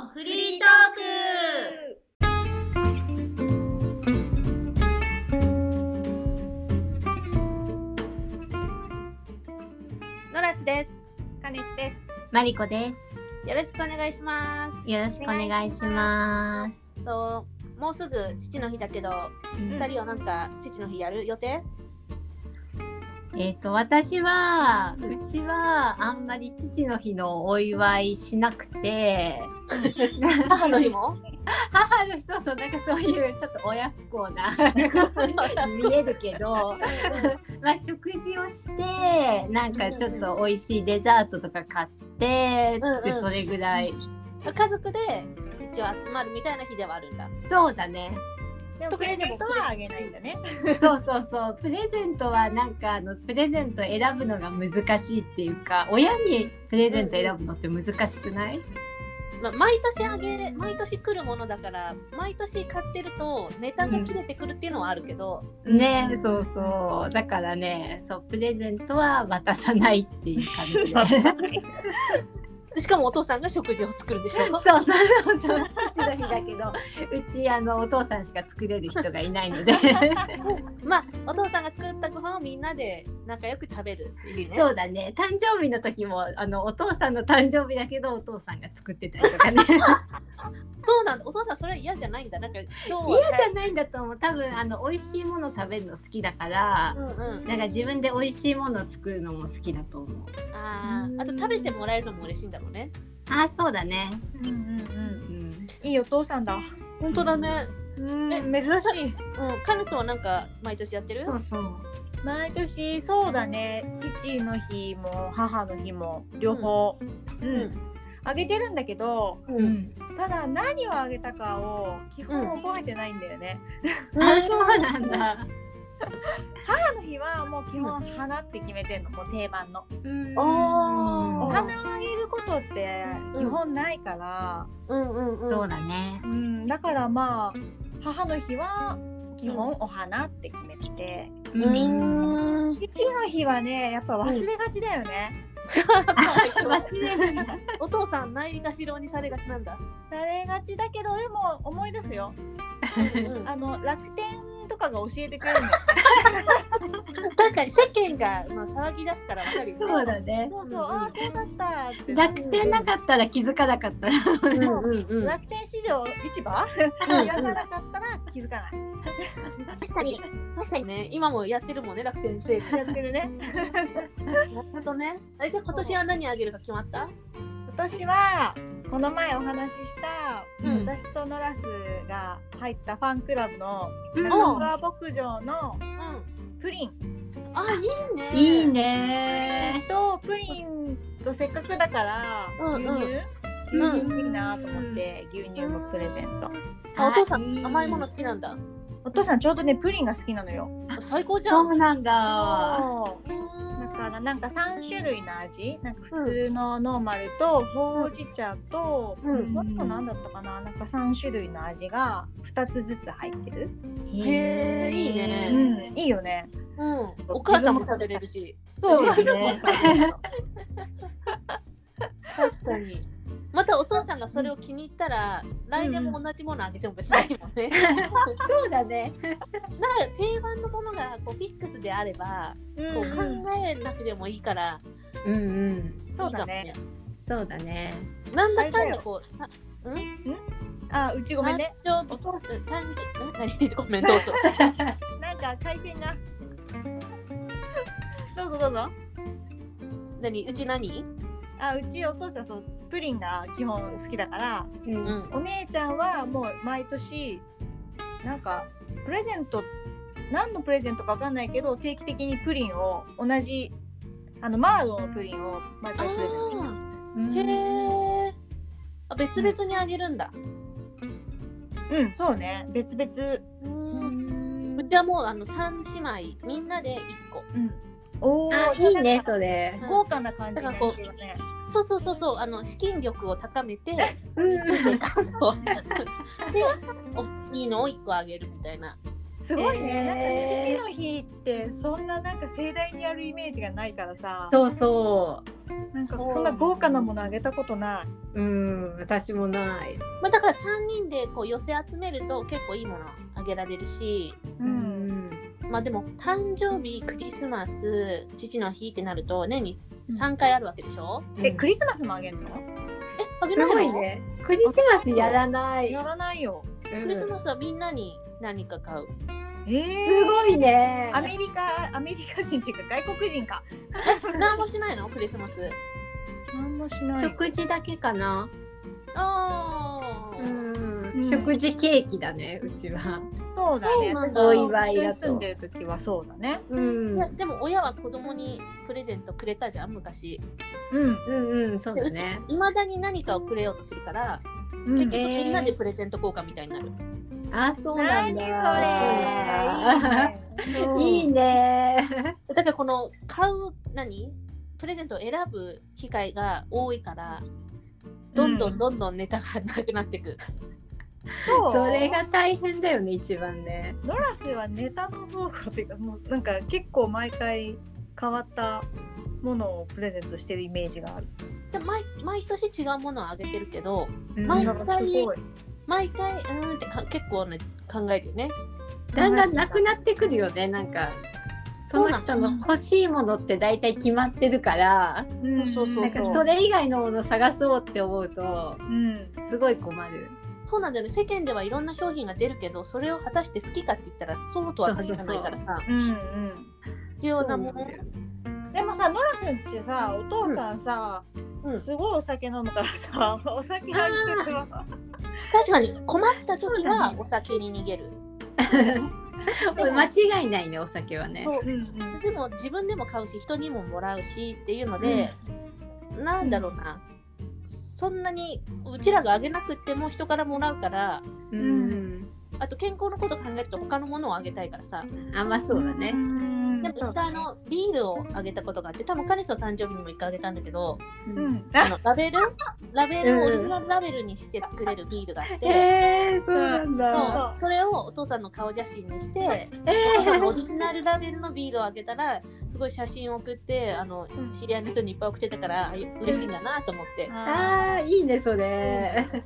のフリートークノラスです。カネスです。マリコです。よろしくお願いします。よろしくお願いします。ともうすぐ父の日だけど、うん二人はなんか父の日やる予定？えっ、と私はうちはあんまり父の日のお祝いしなくて、母の日も？母の日そうそうなんかそういうちょっと親不孝な見えるけど、まあ食事をしてなんかちょっと美味しいデザートとか買って、うんうんでそれぐらい。家族で一応集まるみたいな日ではあるんだ。そうだね。でもプレゼントはあげないんだね。そうそうそうプレゼントはなんかあのプレゼント選ぶのが難しいっていうか親にプレゼント選ぶのって難しくない、まあ毎年あげれ毎年来るものだから毎年買ってるとネタが切れてくるっていうのはあるけど、ねえそうそう。だからねそうプレゼントは渡さないっていう感じで しかもお父さんが食事を作るでしょ？そうそうそうそう父の日だけどうちあのお父さんしか作れる人がいないので まあお父さんが作ったご飯をみんなで仲良く食べるっていうね。そうだね誕生日の時もあのお父さんの誕生日だけどお父さんが作ってたりとかねそうなん？だ。お父さんそれは嫌じゃないんだ。なんか今日は嫌じゃないんだと思う多分あの美味しいもの食べるの好きだから、うんうん。なんか自分で美味しいものを作るのも好きだと思う。ああ、あと食べてもらえるのも嬉しいんだろうね。あ、そうだね。うんうんうん。うん。いいお父さんだ。本当だね。うん、え珍しい。うん、カネスはなんか毎年やってる？そうそう。毎年そうだね。父の日も母の日も両方。うん。んあげてるんだけど、うん。ただ何をあげたかを基本覚えてないんだよね。あ、そうなんだ。母の日はもう基本花って決めてんの、もう定番の。うん。あーお花をあげることって基本ないから、うんうんうん。そうだねう。ん、だからまあ母の日は基本お花って決めてて、うーん。父の日はねやっぱ忘れがちだよね。忘れる。お父さんないがしろにされがちなんだ。されがちだけどでも思い出すよ。うんあの楽天とかが教えてくれるのよ。確かに世間がまあ騒ぎ出すからわかるよね。そうだね。そうそう、ああそうだったって。楽天なかったら気づかなかった。うんうんうん。楽天市場市場？うんやらなかったら気づかない。確かに確かにね今もやってるもんね楽天セール。やってるね。ほどね。えじゃあ今年は何あげるか決まった？今年はこの前お話しした、うん私とノラスが入ったファンクラブのうん中村牧場のうん。プリン。あいいね。いいえねっ。とプリンとせっかくだからうん牛乳、うん牛乳いいなと思って牛乳をプレゼント。あお父さあいいん甘いもの好きなんだ。お父さんちょうどねプリンが好きなのよ。最高じゃ。そうんなんだ。からなんか3種類の味なんか普通のノーマルとほうじ茶と、うん。もっと何だったかななんか3種類の味が2つずつ入ってる。へーいいねうん、いいよね。うん。お母さんも食べれるし。そうね確かに。またお父さんがそれを気に入ったら、来年も同じものあげても別にいいもんね。そうだね。なんか定番のものがこうフィックスであれば、うんこう考えなくてもいいから、うんうん。そうだね。そうだね。なんだかんだこう、あうん？あうちごめんね。誕生日、お父さうん誕生日、何？ごめん、どうぞ。なんか回線が。どうぞどうぞ。何？うち何？あうちお父さんそうプリンが基本好きだからうんうん。お姉ちゃんはもう毎年なんかプレゼント何のプレゼントかわかんないけど定期的にプリンを同じあのマーロのプリンを毎あ回プレゼントしてーうんへえ。あ、別々にあげるんだ。うんそうね別々うん。うちはもうあの三姉妹みんなで一個。うんおおあ、いいね、それ。豪華な感じになだからこうってるね。そうそうそうそうあの資金力を高めて、うん。でおいいのを一個あげるみたいな。すごいね、へー。なんか父の日ってそんななんか盛大にやるイメージがないからさ。そうそなんかそう。そんな豪華なものあげたことない？ううん私もない。まあ、だから3人でこう寄せ集めると結構いいものあげられるし。う、うんまあでも誕生日クリスマス父の日ってなると年に3回あるわけでしょ、えクリスマスもあげんの？えあげすないの？ごいね。クリスマスやらない。やらないよ。うん。クリスマスはみんなに何か買う。えすー、ごいね。アメリカアメリカ人っていうか外国人か。何もしないの？クリスマス。何もしない。食事だけかな。ああ、うん。うん。食事ケーキだねうちはそうだね。そうなんだ。お祝いだと住んでる時はそうだね。うん。いやでも親は子供にプレゼントくれたじゃん昔。うん。うんうんそうでだね。いまだに何かをくれようとするから、うん。結局えーみんなでプレゼント交換みたいになる。あそうなん何そだれ。いいね。だ。からこの買う何？プレゼントを選ぶ機会が多いからどんどうんんどんどんネタがなくなっていく。そうそれが大変だよね一番ね。ノラスはネタの方がっていうかもうなんか結構毎回変わったものをプレゼントしてるイメージがある。で毎毎年違うものをあげてるけどうん。毎なんかすごい。毎回うーんってか結構ね考えるよね。だんだんなくなってくるよねなんか。その。人の欲しいものって大体決まってるから。うん。そそれ以外のもの探そうって思うとうん。すごい困るそうなんだよね。世間ではいろんな商品が出るけどそれを果たして好きかって言ったらそうとは限らないからさ。うんうん。必要なもの。でもさ、ノラスんちさ、お父さんさ、うん。すごいお酒飲むからさ、お酒あげてるわ。確かに困った時はお酒に逃げる。間違いないねお酒はね。そう。うんうん。でも自分でも買うし人にももらうしっていうので、なんだろうな、そんなにうちらがあげなくっても人からもらうからうん。あと健康のこと考えると他のものをあげたいからさ。あまあそうだね。んでも一回あのビールをあげたことがあって多分彼氏の誕生日にも一回あげたんだけどううん。ん。あのラベル？ラベルをうん。オリジナルラベルにして作れるビールがあって、へえそうなんだ。そう。それをお父さんの顔写真にしてえお父さんのオリジナルラベルのビールをあげたらすごい写真を送ってあのうん。知り合いの人にいっぱい送ってたからあ嬉しいんだなと思って。ああーいいねそれ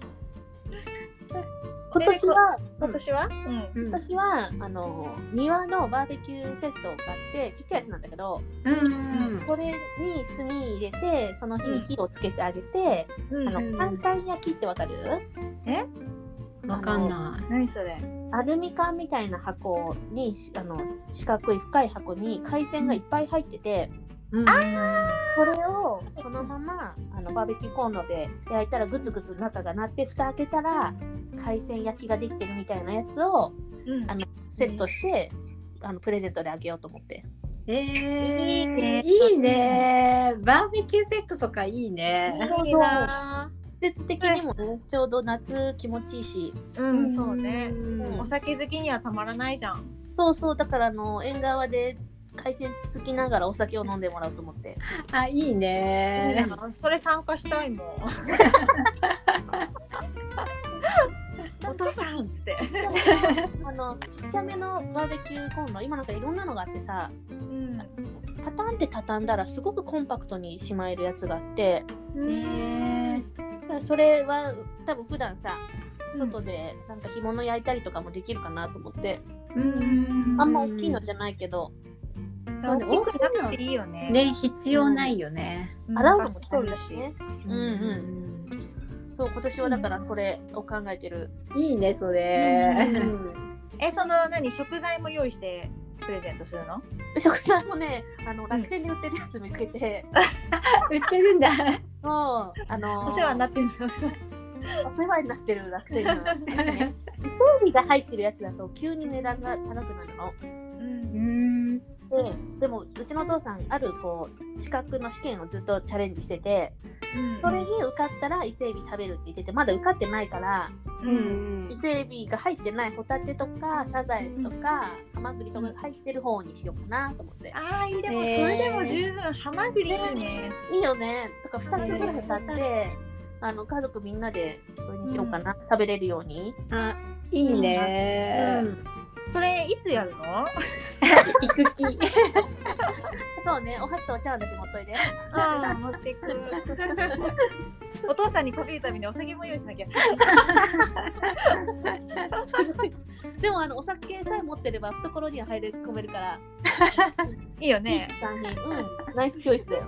今年は今年は？うん。うん。今年はあの庭のバーベキューセットを買ってちっちゃいやつなんだけどうんこれに炭入れてその日に火をつけてあげて、うんあのうん簡単焼きってわかる？え？わかんない。何それ？アルミ缶みたいな箱にしあの四角い深い箱に海鮮がいっぱい入ってて、うん。これをそのままあのバーベキューコンロで焼いたらグツグツ中がなって蓋開けたら海鮮焼きができてるみたいなやつをうん。あのセットして、あのプレゼントであげようと思って。えー、いいねいいね。バーベキューセットとかいいね。いいな。季節的にもね、ちょうど夏気持ちいいし。うん、そうね。ん。お酒好きにはたまらないじゃん。そうそうだからあの縁側で海鮮つつきながらお酒を飲んでもらおうと思って。あいいね。それ参加したいもん。お父さんっつって。あのちっちゃめのバーベキューコンロ今なんかいろんなのがあってさうん。パタンって畳んだらすごくコンパクトにしまえるやつがあって。ねそれは多分普段さ外でなんか干物焼いたりとかもできるかなと思って、うん。あんま大きいのじゃないけど、大きくなくていいよね。ね必要ないよね、うん。洗うのも大取るし。うんうん。そう今年はだからそれを考えてる、いいねそれ、え、その何食材も用意してプレゼントするの？食材もねあの楽天で売ってるやつ見つけて、売ってるんだ。もうあのお世話になってる。の。お世話になってる。楽天のなんかね伊勢海老が入ってる。やつだと急に値段が高くなる。の。うん。ん。ででもうちのお父さんあるこう資格の試験をずっとチャレンジしててそれに受かったら伊勢海老食べるって言っててまだ受かってないからうん。伊勢海老が入ってないホタテとかサザエとかハマグリとかが入ってる方にしようかなと思って。ああいいでもそれでも十分。ハマグリいいね。いいよね。とか2つぐらい買ってあの家族みんなでこれにしようかな、食べれるように。あいいね、それいつやるの？行く気。そうね、お箸とお茶碗だけ持っといて。ああ持っていく。お父さんに食べるためにお酒も用意しなきゃ。でもあのお酒さえ持ってれば懐には入れ込めるから、いいよね。3人、うん、ナイスチョイスだよ。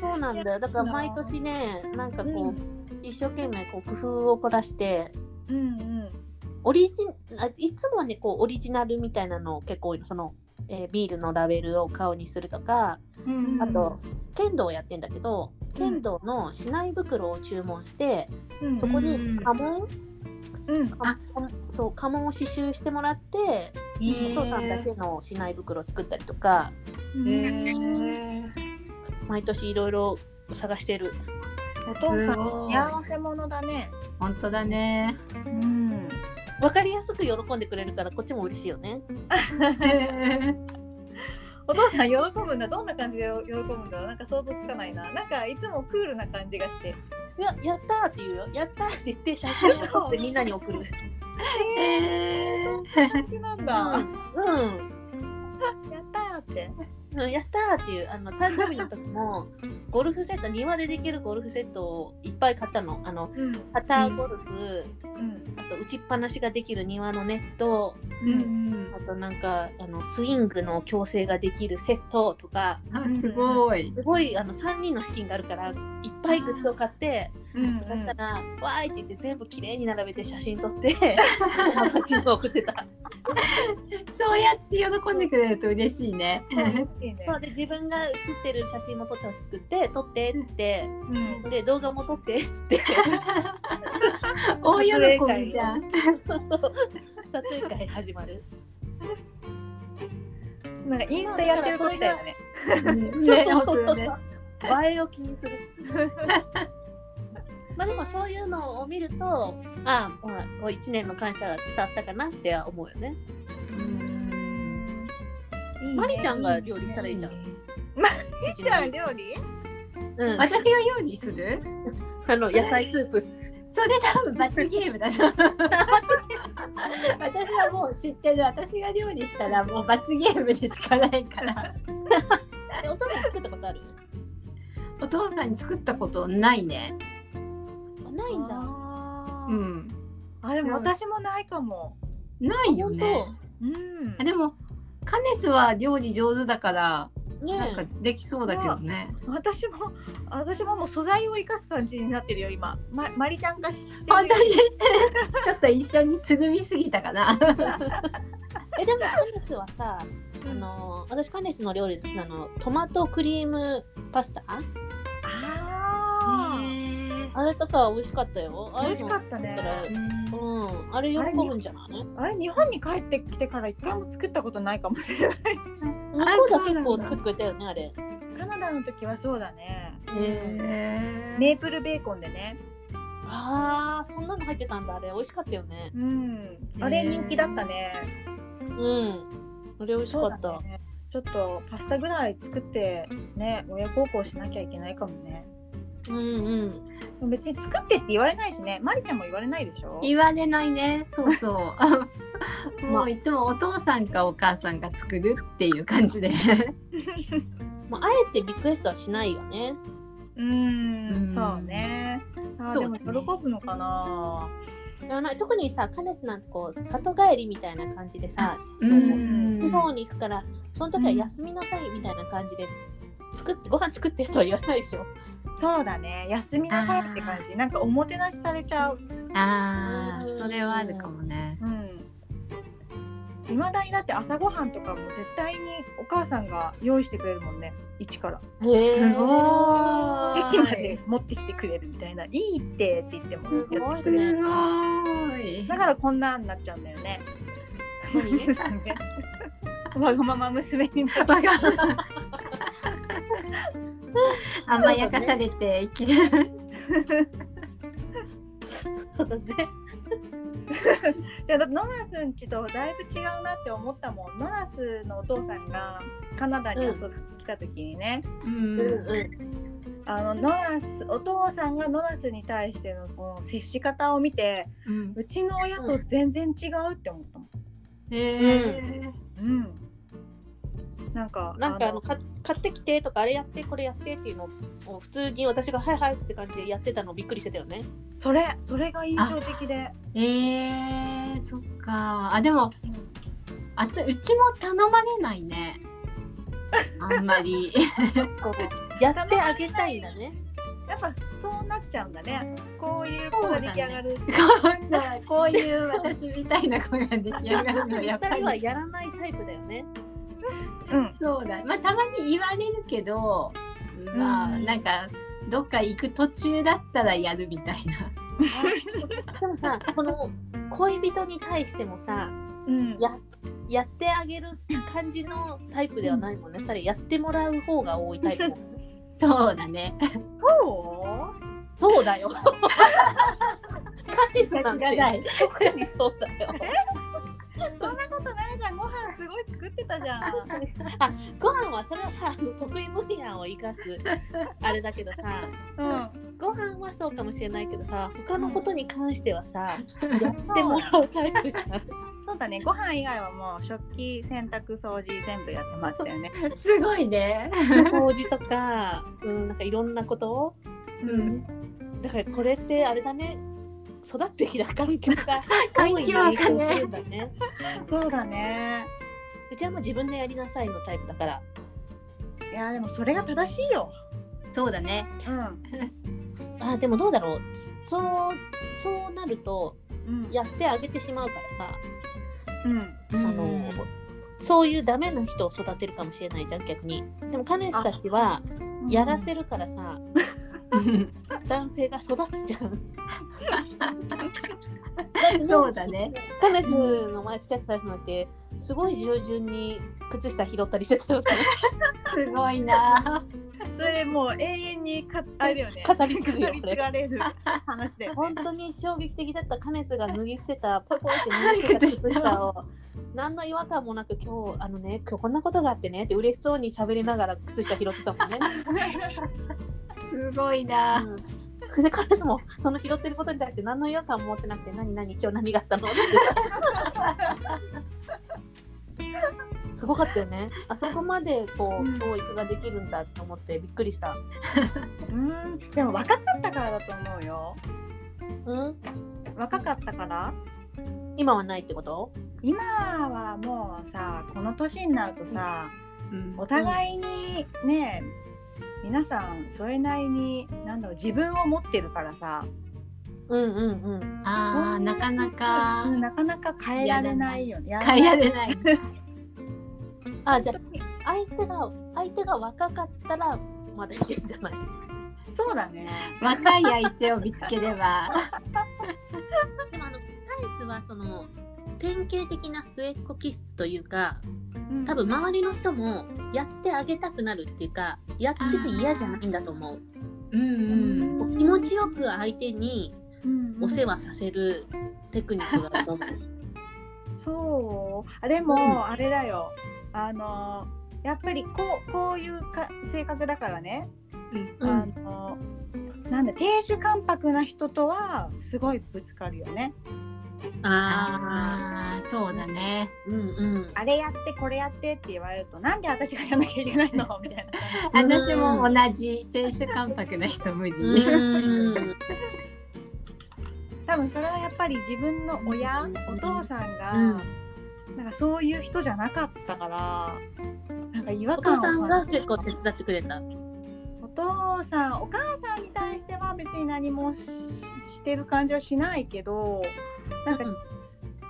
そうなんだよ。だから毎年ね、なんかこう、一生懸命こう工夫を凝らして、うんうんオリジあいつもはねこうオリジナルみたいなの結構多いのその、えービールのラベルを顔にするとかうんあと、剣道をやってんだけど剣道の市内袋を注文して、うんそこに家紋、うん。そう家紋を刺繍してもらって、へー。お父さんだけの市内袋を作ったりとかうんへー。毎年いろいろ探してる。お父さん幸せ者だね。本当だね。うん分かりやすく喜んでくれるからこっちも嬉しいよね。お父さん喜ぶんだどんな感じで喜ぶんだろう？なんか想像つかないな。なんかいつもクールな感じがして。いややったーって言うよ。やったーって言って写真を撮ってみんなに送る。へー感じなんだ、うん、うん。やったーって。うんやったーっていうあの誕生日の時も ゴルフセット庭でできるゴルフセットをいっぱい買ったの。あのうん。パターゴルフ、うん。あと打ちっぱなしができる庭のネットうんあとなんかあのスイングの矯正ができるセットとか。あすごい。すごいあの3人の資金があるからいっぱいグッズを買ってうんそしたら「わーい!」って言って全部きれいに並べて写真撮って写真を送ってた。そうやって喜んでくれると嬉しいね。嬉しいねそうで自分が写ってる写真も撮ってほしくって撮ってっつってうんで動画も撮ってっつって大喜びじゃん。撮影会始まる。なんかインスタやってることだよね ねそうそうそうそう映えを気にする。まあでもそういうのを見るとああほらこう1年の感謝が伝わったかなっては思うよね。いいねマリちゃんが料理したらいいじゃん。マリちゃん料理？うん、私が料理する？あの野菜スープ。それ多分罰ゲームだな。私はもう知ってる。私が料理したらもう罰ゲームでしかないから。えお父さん作ったことある？お父さんに作ったことないね。あないんだ。うん。あでも私もないかも。ないよね。うん。あでもカネスは料理上手だからねなんかできそうだけどね。私も私ももう素材を生かす感じになってるよ今。まマリちゃん化してる。本当にちょっと一緒につぐみすぎたかな。えでもカネスはさ、あの私カネスの料理好きなのトマトクリームパスタ？あれとか美味しかったよ。美味しかったね。うん、あれ喜ぶんじゃない？あれ日本に帰ってきてから一回も作ったことないかもしれない。向こうだ。結構作ってくれたよね、あれ。カナダの時はそうだね。へー。メープルベーコンでね。ああ、そんなの入ってたんだ、あれ。美味しかったよね。うん。あれ人気だったね。うん。あれ美味しかった。ちょっとパスタぐらい作ってね親孝行しなきゃいけないかもねうんうん。別に作ってって言われないしね。マリちゃんも言われないでしょ？言われないね。そうそう。もういつもお父さんかお母さんが作るっていう感じで。まあ、あえてリクエストはしないよね。うーん。うん。そうね。そうだねも喜ぶのかな。でもな特にさ、カネスなんてこう、里帰りみたいな感じでさ、うん。地方に行くから、その時は休みなさいみたいな感じで、作って、ご飯作ってとは言わないでしょ。そうだね。休みなさいって感じ。なんかおもてなしされちゃう。あーそれはあるかもね。うん。いまだにだって朝ごはんとかも絶対にお母さんが用意してくれるもんね。一から。へすご駅まで持ってきてくれるみたいな。いいってって言ってもやってくれするごい。だからこんなんなっちゃうんだよね。わがまま娘になる。バカ 甘やかされて生きる。そうだね。じゃあノナスんちとだいぶ違うなって思ったもん。ノナスのお父さんがカナダに遊びに来た時にね、うん。うんうあのノラスお父さんがノラスに対してのこの接し方を見てうん。うちの親と全然違うって思ったもん。へえうん。なんかなんかあのか買ってきてとかあれやってこれやってっていうのを普通に私が「はいはい」って感じでやってたのびっくりしてたよね。それそれが印象的で。えー、そっかあでもあとうちも頼まれないねあんまり やってあげたいんだね。やっぱそうなっちゃうんだね。こういう子が出来上がる。こうさこういう私みたいな子が出来上がるのはやっぱ二人はりやらないタイプだよね。うん。そうだまあたまに言われるけどまあ、うんなんかどっか行く途中だったらやるみたいな でもさこの恋人に対してもさうん。ややってあげる感じのタイプではないもんね。二人やってもらう方が多いタイプ。そうだねそそうだよ。カリスなんて特にそうだよ。う そんなことないじゃん。ご飯すごい作ってたじゃん。ご飯はそれはさ得意分野を生かす あれだけどさうん。ご飯はそうかもしれないけどさ他のことに関してはさやってもらうタイプじゃん。そうだね。ご飯以外はもう食器、洗濯、掃除全部やってましたよね。すごいね掃除とか、うん、なんかいろんなことうん。だからこれってあれだね育ってきた環境が 環境がね。そうだね。うちはもう自分でやりなさいのタイプだから。いやでもそれが正しいよ。そうだねうん。あでもどうだろうそうそうなるとうん。やってあげてしまうからさうん。あのそういうダメな人を育てるかもしれないじゃん逆に。でもカネスたちはやらせるからさうん 男性が育つじゃん。そうだね。カネスの前付き合ってた人なんてすごい従順に靴下拾ったりしてたよね。すごいなそれもう永遠にかあれだよね。語り継ぐよ語り継がれる話で。本当に衝撃的だったカネスが脱ぎ捨てたポイポイって脱ぎ捨てた靴下を何の違和感もなく今日あのね今日こんなことがあってねって嬉しそうに喋りながら靴下拾ってたもんね。すごいな。うん、で彼氏もその拾ってることに対して何の違和感も持ってなくて何何今日何があったの？って。すごかったよね。あそこまでこう、うん。教育ができるんだと思ってびっくりした。うん。でも若かったからだと思うよ。うん？若かったから？今はないってこと？今はもうさこの年になるとさ、お互いにね皆さんそれなりになんだろう自分を持ってるからさ。うんうんうん。あーなかなか。うんなかなか変えられないよね。変えられない。あじゃあ相手が相手が若かったらまだいけるんじゃない？そうだね。若い相手を見つければ。でもあのタレスはその典型的な末っ子気質というかうん。多分周りの人もやってあげたくなるっていうかやってて嫌じゃないんだと思う。うんうん気持ちよく相手にお世話させるテクニックがあると思う。そう。あでも、うん。あれだよ。あのやっぱりこうこういうか性格だからね、うん。あのなんだ亭主関白な人とはすごいぶつかるよね。ああーそうだね。ーうんうん。あれやってこれやってって言われるとなんで私がやらなきゃいけないの？みたいな。私も同じ亭主関白な人無理うん。多分それはやっぱり自分の親、うんお父さんが、うん。なんかそういう人じゃなかったからなんか違和お感を父さんが結構手伝ってくれた。お父さんお母さんに対しては別に何もししてる感じはしないけどなんか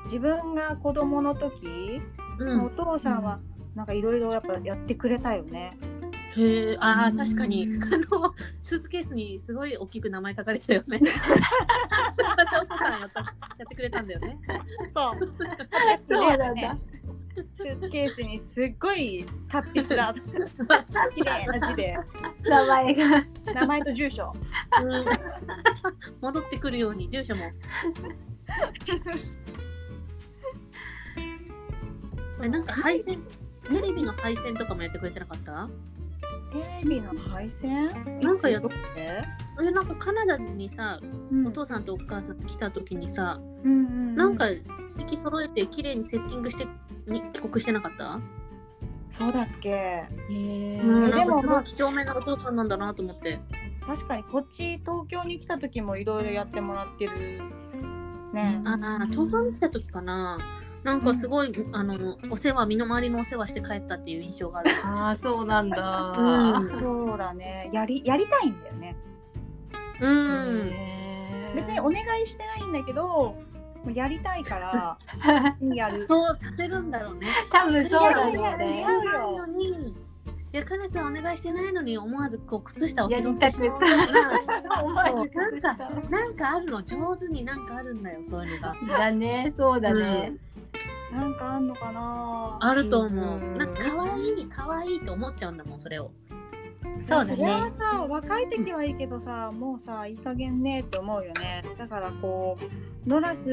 自分が子供の時、うんお父さんはなんかいろいろやっぱやってくれたよね。へえ、ああ、うん確かに、あの、スーツケースにすごい大きく名前書かれてたよね。お父さんやった、やってくれたんだよね。そう。そうなんだね。スーツケースにすっごい達筆だ。綺麗な字で名前が名前と住所。うん戻ってくるように、住所も。えなんか配線、テレビの配線とかもやってくれてなかった？テレビの配線？なんかやってえなんかカナダにさうん。お父さんとお母さん来た時にさ、うんうんうなんか引き揃えて綺麗にセッティングしてに帰国してなかった、そうだっけ。へえうん、でもまあい几帳面なお父さんなんだなと思って。確かにこっち東京に来た時もいろいろやってもらってるね。ああ東京に来た時かな。なんかすごい、あのお世話身の回りのお世話して帰ったっていう印象がある。ああそうなんだ。うん。そうだね。やりやりたいんだよね。うん、別にお願いしてないんだけどやりたいから やる。そうさせるんだろうね。多分そうだろういやいやね。違うよや、かねさんお願いしてないのに思わずこう靴下をやりたくて 思わずそう崩したなんかあるの上手になんかあるんだよそういうのが。だね、そうだね。なんかあんのかなあると思う。うんなんか可愛い可愛いと思っちゃうんだもんそれを。そうだそれはね。さ若い時はいいけどさもうさいい加減ねって思うよねだからこうノラス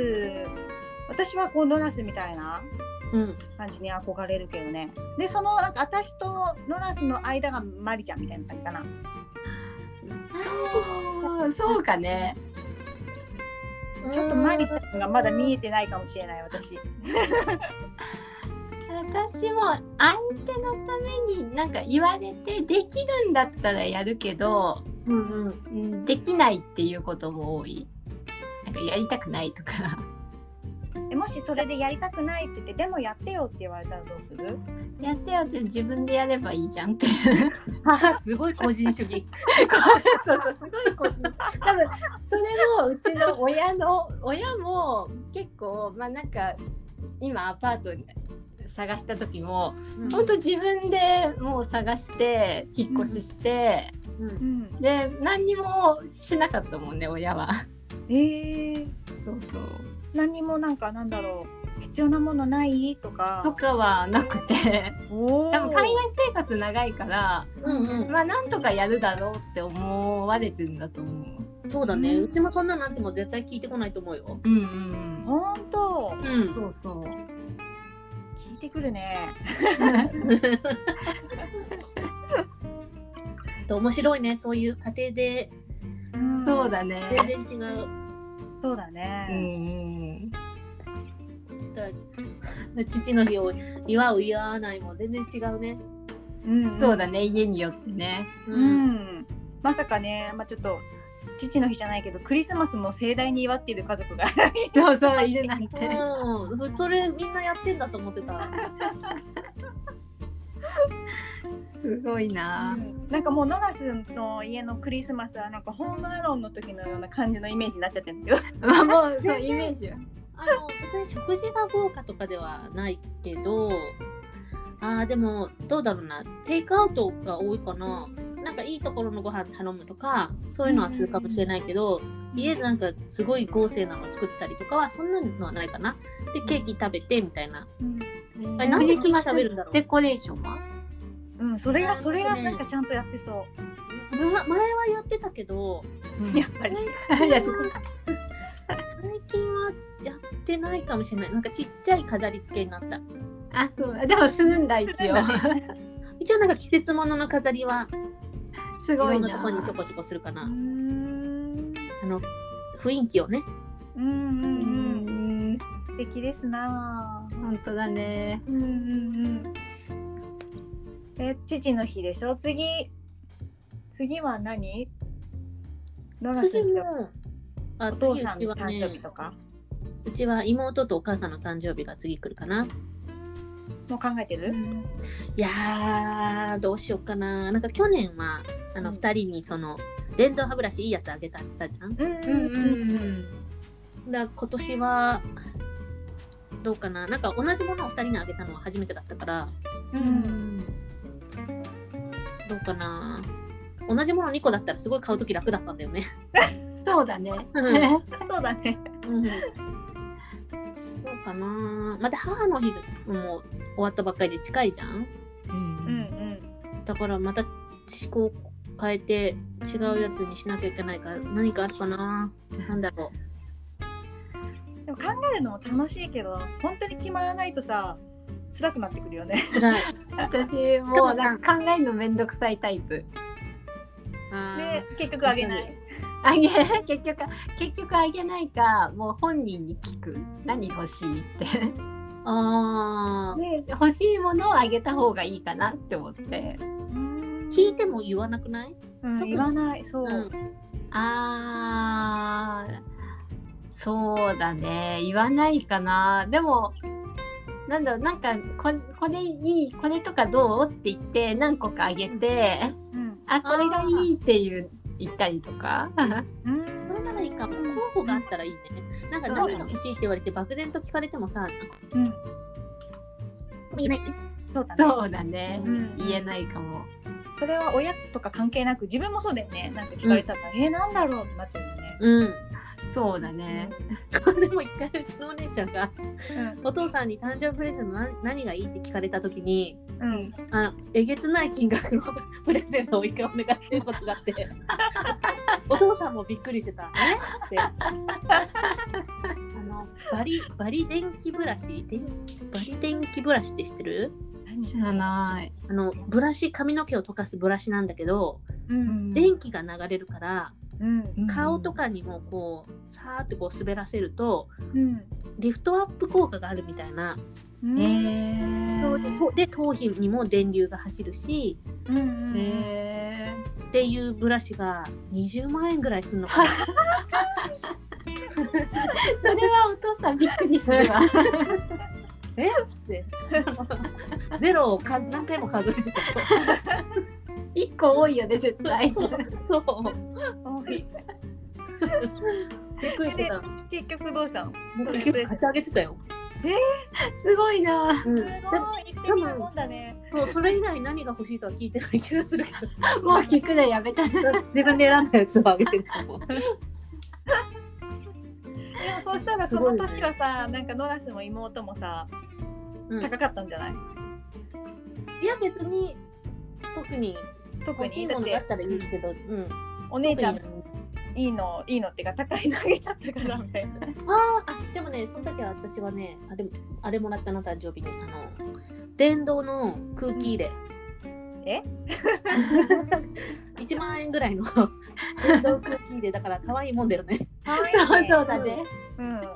私はこうノラスみたいなうん。感じに憧れるけどねでそのなんか私とノラスの間がマリちゃんみたいな感じかなそう、そうかね。ちょっとマリちゃんがまだ見えてないかもしれない私私も相手のためになんか言われてできるんだったらやるけど、うんうん。うんできないっていうことも多い。なんかやりたくないとか。えもしそれでやりたくないって言ってでもやってよって言われたらどうする？やってよって自分でやればいいじゃんって。すごい個人主義。そうそうすごいこう多分それもうちの親の親も結構まあなんか今アパート探した時も本当自分でもう探して引っ越しして、うんうんで何にもしなかったもんね親は。えー、そうそう何にもなんかなんだろう必要なものない？とかとかはなくて多分海外生活長いからうんうん。まあなんとかやるだろうって思われてるんだと思う。そうだね。うんうちもそんなのあっても絶対聞いてこないと思うよ。うんうんほんとうんうん。そうそう。聞いてくるね 面白いねそういう家庭でうんそうだね。全然違う。そうだうんね、うん。父の日を祝う祝わないも全然違うね。うんそうだね家によってね。うん、まさかね、まあ、ちょっと父の日じゃないけどクリスマスも盛大に祝っている家族が そうそういるなんて。うん、それみんなやってんだと思ってた。すごいな。なんかもうノラスの家のクリスマスはなんかホームアローンの時のような感じのイメージになっちゃってるんだけど まあもうそうイメージは。あの別に食事が豪華とかではないけど、あーでもどうだろうな、テイクアウトが多いかな。なんかいいところのご飯頼むとか、そういうのはするかもしれないけど、家でなんかすごい豪勢なの作ったりとかはそんなのはないかな。で、ケーキ食べてみたいな。あれなんクでケーキ食べるんだろうデコレーションは？うんそれがそれがなんかちゃんとやってそま前はやってたけど、うやっぱり やって最近はやってないかもしれない。なんかちっちゃい飾り付けになった。あそうでもするんだ一応。一応なんか季節物の飾りはすごいなとこ。にちょこちょこするかな。うんあの雰囲気をね。うんうんううんん素敵ですな本当だね。うんうんうんえ父の日でしょ？次次は何？ノラス次のもあお次う父さんのちはね誕生日とか？うちは妹とお母さんの誕生日が次来るかな。もう考えてる、いやーどうしようかな。なんか去年はあのうん2人にその電動歯ブラシいいやつあげたって言ったじゃん。うんうんうんだ今年はどうかな。なんか同じものを2人にあげたのは初めてだったからうんうん。どうかな。同じもの2個だったらすごい買うとき楽だったんだよね。そうだね。うん そうだねうんどうかな。また母の日も終わったばっかりで近いじゃん。ううんんだからまた思考を変えて違うやつにしなきゃいけないから何かあるかな。なんだろうんでも考えるのも楽しいけど本当に決まらないとさ辛くなってくるよね。辛い。私もうなんか考えるのめんどくさいタイプ。で結局あげない。あげ 結局結局あげないかもう本人に聞く。何欲しいって。あー。で欲しいものをあげた方がいいかなって思って。聞いても言わなくない？うん、言わない。そう。うん。あー。そうだね。言わないかな。でもなんだろうなんかここれいいこれとかどう？って言って何個かあげてうんあこれがいいっていう言ったりとか？うんそれならいいかも。候補があったらいいね。なんか何が欲しいって言われて漠然と聞かれてもさ、うん、言えない。そうだね。そうん言えないかもそれは親とか関係なく自分もそうだよね。なんか聞かれたら、えー、なんだろうってなっちゃうよね。うん。そうだね。でも一回うちのお姉ちゃんがうん。お父さんに誕生日プレゼント何何がいいって聞かれた時にうん、あのえげつない金額の プレゼントを一回お願いしてることがあって。お父さんもびっくりしてた「え？っ?」て。あのバリバリ電気ブラシ？電バリ電気ブラシって知ってる？知らない、あのブラシ髪の毛を溶かすブラシなんだけどうん。電気が流れるからうん。顔とかにもこうさーってこう滑らせるとうん。リフトアップ効果があるみたいな。で頭皮にも電流が走るしうんうんっていうブラシが20万円ぐらいするのかな。ー それはお父さんびっくりするわ。え？って。ゼロを数何回も数えてた一個多いよね絶対。そう多い びっくりしてた。結局どうしたの？結構買ってあげてたよ、すごいな。うん、すごい。で一もんだね。そうそれ以外何が欲しいとは聞いてない気がするけど もう聞くのやめた。自分で選んだやつをあげてると思うでもそうしたらその年はさ、なんかノラスも妹もさ、うん。高かったんじゃない？いや別に特に特にだったらいいけど、うん、お姉ちゃんいいのいいのっていうか高いのあげちゃったからみたいな。あーあでもねその時は私はねあれあれもらったな誕生日に。あの電動の空気入れ。え？1万円ぐらいの。電動空気入れ。だから可愛いもんだよね。そうそうだね。うん、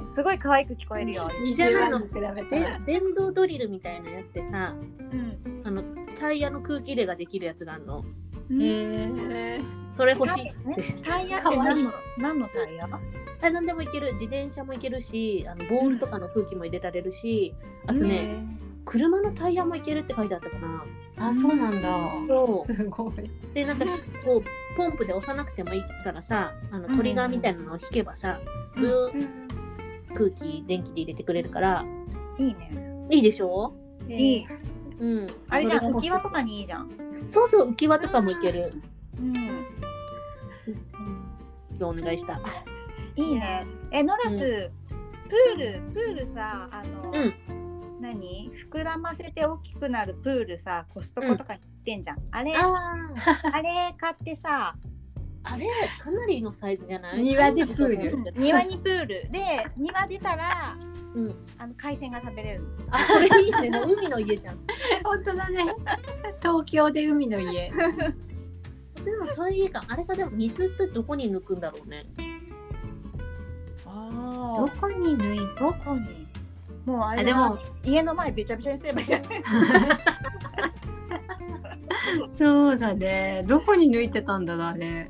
すごい可愛く聞こえるよ。20万に比べたでら電動ドリルみたいなやつでさうん。あのタイヤの空気入れができるやつがあるの。へえそれ欲しいえって。タイヤって何の何のタイヤ？あ何でもいける。自転車もいけるしあのボールとかの空気も入れられるしあとね、車のタイヤもいけるって書いてあったかな。あそうなんだ。そう。すごい。でなんかしこうポンプで押さなくてもいいからさあのトリガーみたいなのを引けばさ、ブーン空気電気で入れてくれるから。いいね。いいでしょ？いい。うん。あれじゃ浮き輪とかにいいじゃん。そうそう浮き輪とかもいける。うん。お願いした。いいね。えノラス、うんプールプールさあの、うん。何？膨らませて大きくなるプールさコストコとかに売ってんじゃん。あれああれ買ってさあれかなりのサイズじゃない？庭でプール。庭にプール。で庭出たらうん。あの海鮮が食べれる。あそれいいね。もう海の家じゃん。本当だね。東京で海の家。でもそれいいか。あれさでも水ってどこに抜くんだろうね？あどこに抜いどこに？もうああれだでも家の前べちゃべちゃにすればいいじゃん。そうだね。どこに抜いてたんだろうあれ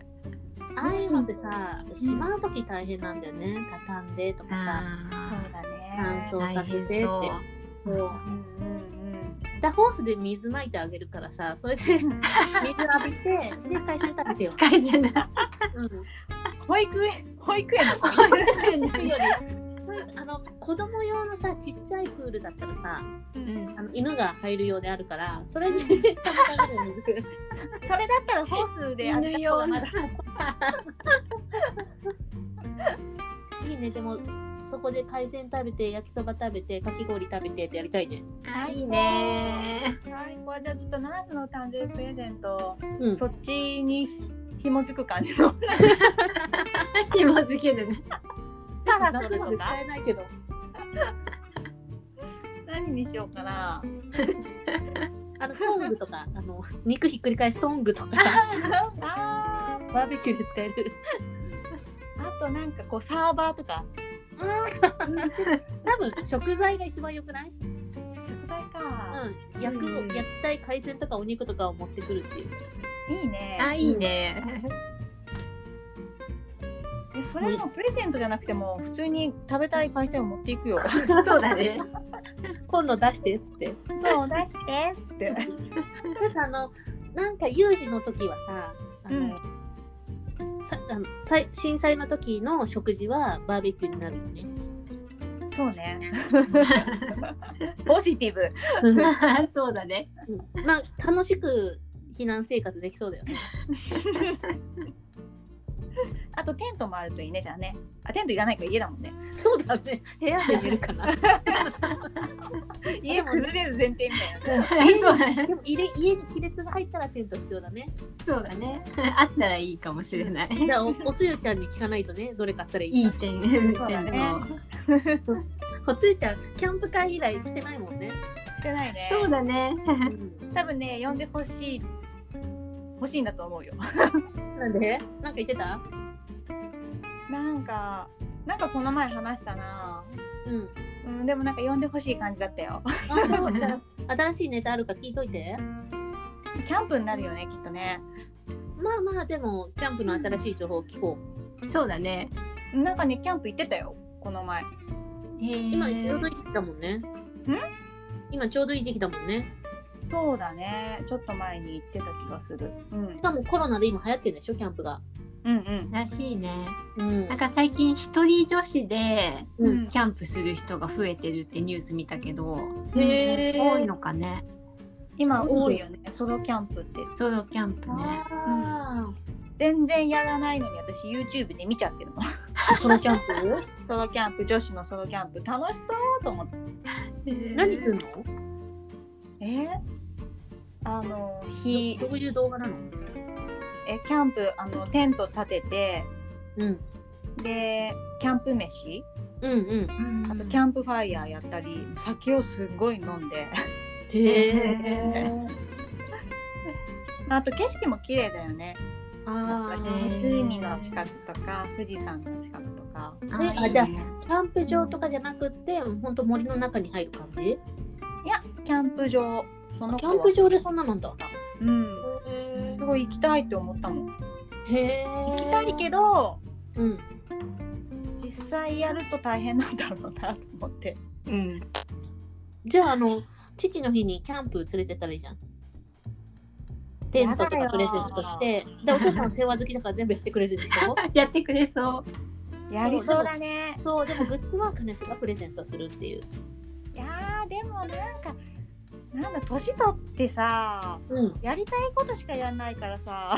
ああいうのってさしまう時大変なんだよね。畳んでとかさ。そうだ乾ね。燥させてって。そう。そう。うんうんだホースで水まいてあげるからさそれで水浴びてで海鮮食べてよ、会社だ。うん、うん。保育園保育園の子それよりあの子供用のさちっちゃいプールだったらさうん。あの犬が入るようであるからそれにそれだったらホースであげた方がまだ。いいね。でもそこで海鮮食べて焼きそば食べてかき氷食べてってやりたいね。あいいね。はい、これじゃあちょっと七つの誕生日プレゼント、うん。そっちに紐づく感じの。紐付けるねパラソ夏までルとか使えないけど。何 何にしようかな。あのトングとかあの肉ひっくり返すトングとか。あーバーベキューで使える。あとなんかこうサーバーとか。多分食材が一番良くない？食材か、うん。焼く、うん焼きたい海鮮とかお肉とかを持ってくるっていう。いいね。あいいね。えそれもプレゼントじゃなくても普通に食べたい海鮮を持っていくよ そうだね。今度出してっつってそう出してっつって でさあのなんか有事の時はさあの、さあの震災の時の食事はバーベキューになるよね。そうねポジティブそうだね。うん、まあ楽しく避難生活できそうだよね。あとテントもあるといいねじゃあねあテントいらないから家だもんねそうだね。部屋で寝るかな。家崩れる前提みたいな そうだね。でも家家に亀裂が入ったらテント必要だね。そうだね。あったらいいかもしれない。じゃあおおつゆちゃんに聞かないとねどれ買ったらいいか。いい点そうだねおつゆちゃんキャンプ会以来来てないもんね。してないねそうだね。うん多分ね呼んでほしい欲しいんだと思うよなんで？なんか言ってた？なんかなんかこの前話したなうん。うんでもなんか呼んでほしい感じだったよ新しいネタあるか聞いといて。キャンプになるよねきっとねまあまあでもキャンプの新しい情報を聞こう。そうだね。なんかねキャンプ行ってたよこの前今ちょうどいいい時期だもんね。今ちょうどいい時期だもんね。そうだね。ちょっと前に行ってた気がする。うん。しかもコロナで今流行ってるんでしょキャンプが。うんうん。らしいね。うん。なんか最近一人女子でうん。キャンプする人が増えてるってニュース見たけど、へー。多いのかね。今多いよね。ソロキャンプって。ソロキャンプね。あ全然やらないのに私 YouTube で見ちゃってるもんあ、ソロキャンプ？ソロキャンプ。女子のソロキャンプ。楽しそうと思って。何すんの？えあの日どどういう動画なの？えキャンプあのテント立ててうん。でキャンプ飯うんうん。あとキャンプファイヤーやったり酒をすっごい飲んでへへえ。あと景色も綺麗だよねああ。り湖の近くとか富士山の近くとかあじゃあキャンプ場とかじゃなくって、本当森の中に入る感じ？いやキャンプ場そのキャンプ場でそんななんだ。うんへすごい行きたいって思ったもんえ。行きたいけどうん。実際やると大変なんだろうなと思ってうん。じゃあ、あの、父の日にキャンプ連れてったらいいじゃん。テントとかプレゼントして、で、お父さん世話好きだから全部やってくれるでしょ？やってくれそう。やりそうだねそう、でもグッズはカネスがプレゼントするっていう。いやーでもなんかなんだ年取ってさうん。やりたいことしかやらないからさ。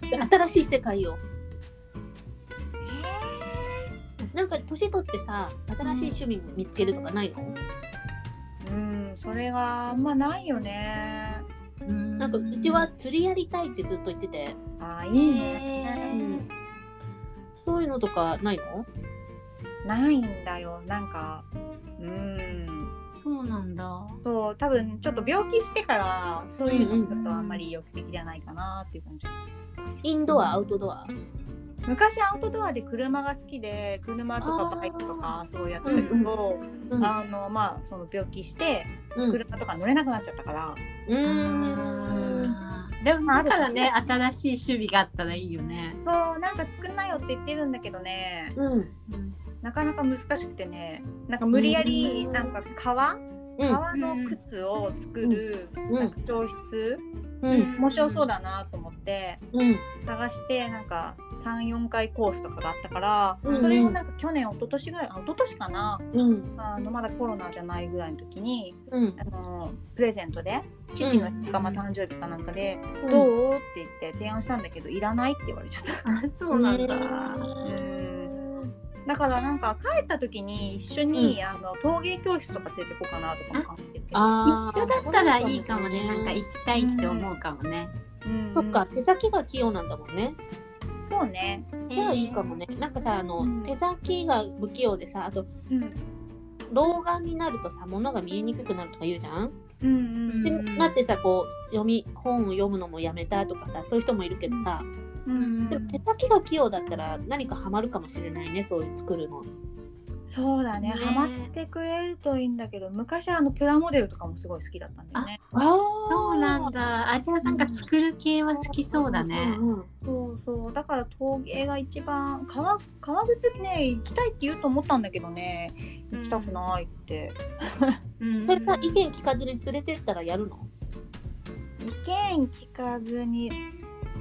で新しい世界を。えなんか年取ってさ、新しい趣味見つけるとかないの、ーうんそれがあんまないよね。ななんかうちは釣りやりたいってずっと言ってて、あーいいへねうん、そういうのとかないの？ないんだよ。なんかうんそうなんだ。そう多分ちょっと病気してからそういうのちょっとあんまり意欲的じゃないかなっていう感じインドア、アウトドア？昔アウトドアで車が好きで車とかバイクとかそうやってたけどうん。あのまあその病気してうん。車とか乗れなくなっちゃったからうーん。あーでもだからね、新しい趣味があったらいいよね。そうなんか作んなよって言ってるんだけどねうん。なかなか難しくてねなんか無理やりうんなんか革うん。革の靴を作るうんなんか教室うん。面白そうだなと思ってうん。探してなんか34回コースとかがあったからうんそれをなんか去年一昨年ぐらいあ一昨年かなうん。あのまだコロナじゃないぐらいの時にうん。あのプレゼントで父の日かまあ誕生日かなんかで「うんどう?」って言って提案したんだけど「いらない」って言われちゃった。あ、そうなんだ。うんだからなんか帰った時に一緒に、あの陶芸教室とか連れてこうかなとかも考えてるけど、あ一緒だったらいいかもね。なんか行きたいって思うかもね。うんそっか、手先が器用なんだもんね。そうね、じゃあいいかもね。なんかさ、あの、うん手先が不器用でさ、あと、うん、老眼になるとさ物が見えにくくなるとか言うじゃん？うんうんでうんなってさこう読み本を読むのもやめたとかさそういう人もいるけどさ、うんでも手先が器用だったら何かハマるかもしれないねそういう作るの。そうだね。ね。ハマってくれるといいんだけど昔あのプラモデルとかもすごい好きだったんだよね。あそうなんだ。あ、じゃあなんか作る系は好きそうだね。うんうん。そうそう。だから陶芸が一番革革靴ね行きたいって言うと思ったんだけどね。行きたくないって、うん。それさ意見聞かずに連れてったらやるの？意見聞かずに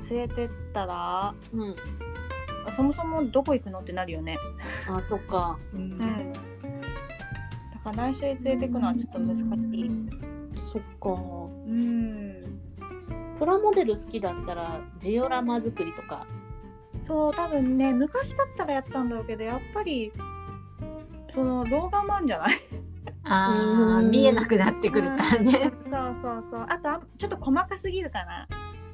連れてったらうん。そもそもどこ行くのってなるよねあそっか。ううんんだから内緒に連れてくのはちょっと難しいそっか。うんプラモデル好きだったらジオラマ作りとか。そう多分ね昔だったらやったんだろうけどやっぱりその老眼もあるんじゃない？ああ、うん見えなくなってくるからね。そうそうそうあとあちょっと細かすぎるかな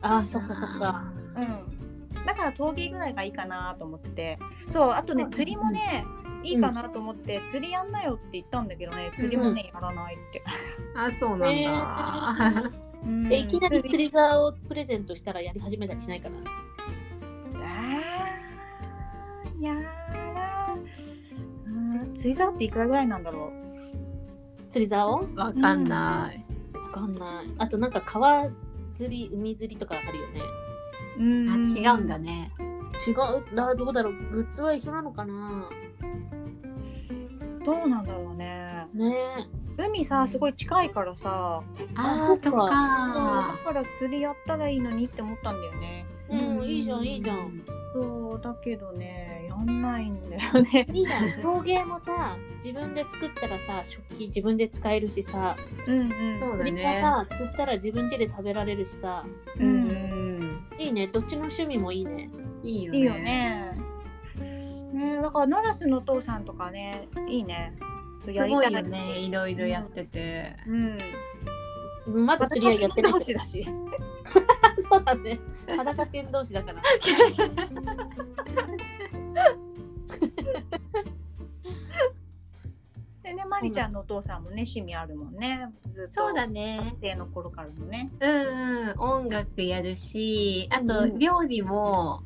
あそっかそっか。うん。だから陶芸ぐらいがいいかなと思って。てそうあとね釣りもねいいかなと思って、釣りやんなよって言ったんだけどね釣りもね、やらないって、あ、そうなんだ。うん。えいきなり釣り竿をプレゼントしたらやり始めたりしないかな？あーやらうん。釣り竿っていくらぐらいなんだろ釣り竿？わかんない。わかんない。あとなんか川釣り、海釣りとかあるよね。う、うんあ、違うんだね。違うなどうだろうグッズは一緒なのかなどうなんだろうねね海さすごい近いからさあー、そっかそっだか。から釣りやったらいいのにって思ったんだよねえ。うん、いいじゃんいいじゃん。そうだけどねやんないんだよね いいじゃん。陶芸もさ自分で作ったらさ食器自分で使えるしさうんうんそうだ釣りもね。さ釣ったら自分家で食べられるしさうんうん。いいねどっちの趣味もいいね。いいよね。いいよね。ねだからノラスのお父さんとかねいいね。すごやりたいよね。いろいろやってて。うん。まだ釣りはやってない同士だし。そうだね。裸剣同士だから。でねマリちゃんのお父さんもね趣味あるもんね。ずっと。そうだね。学生の頃からのね。うんうん。音楽やるし、あとうん料理も、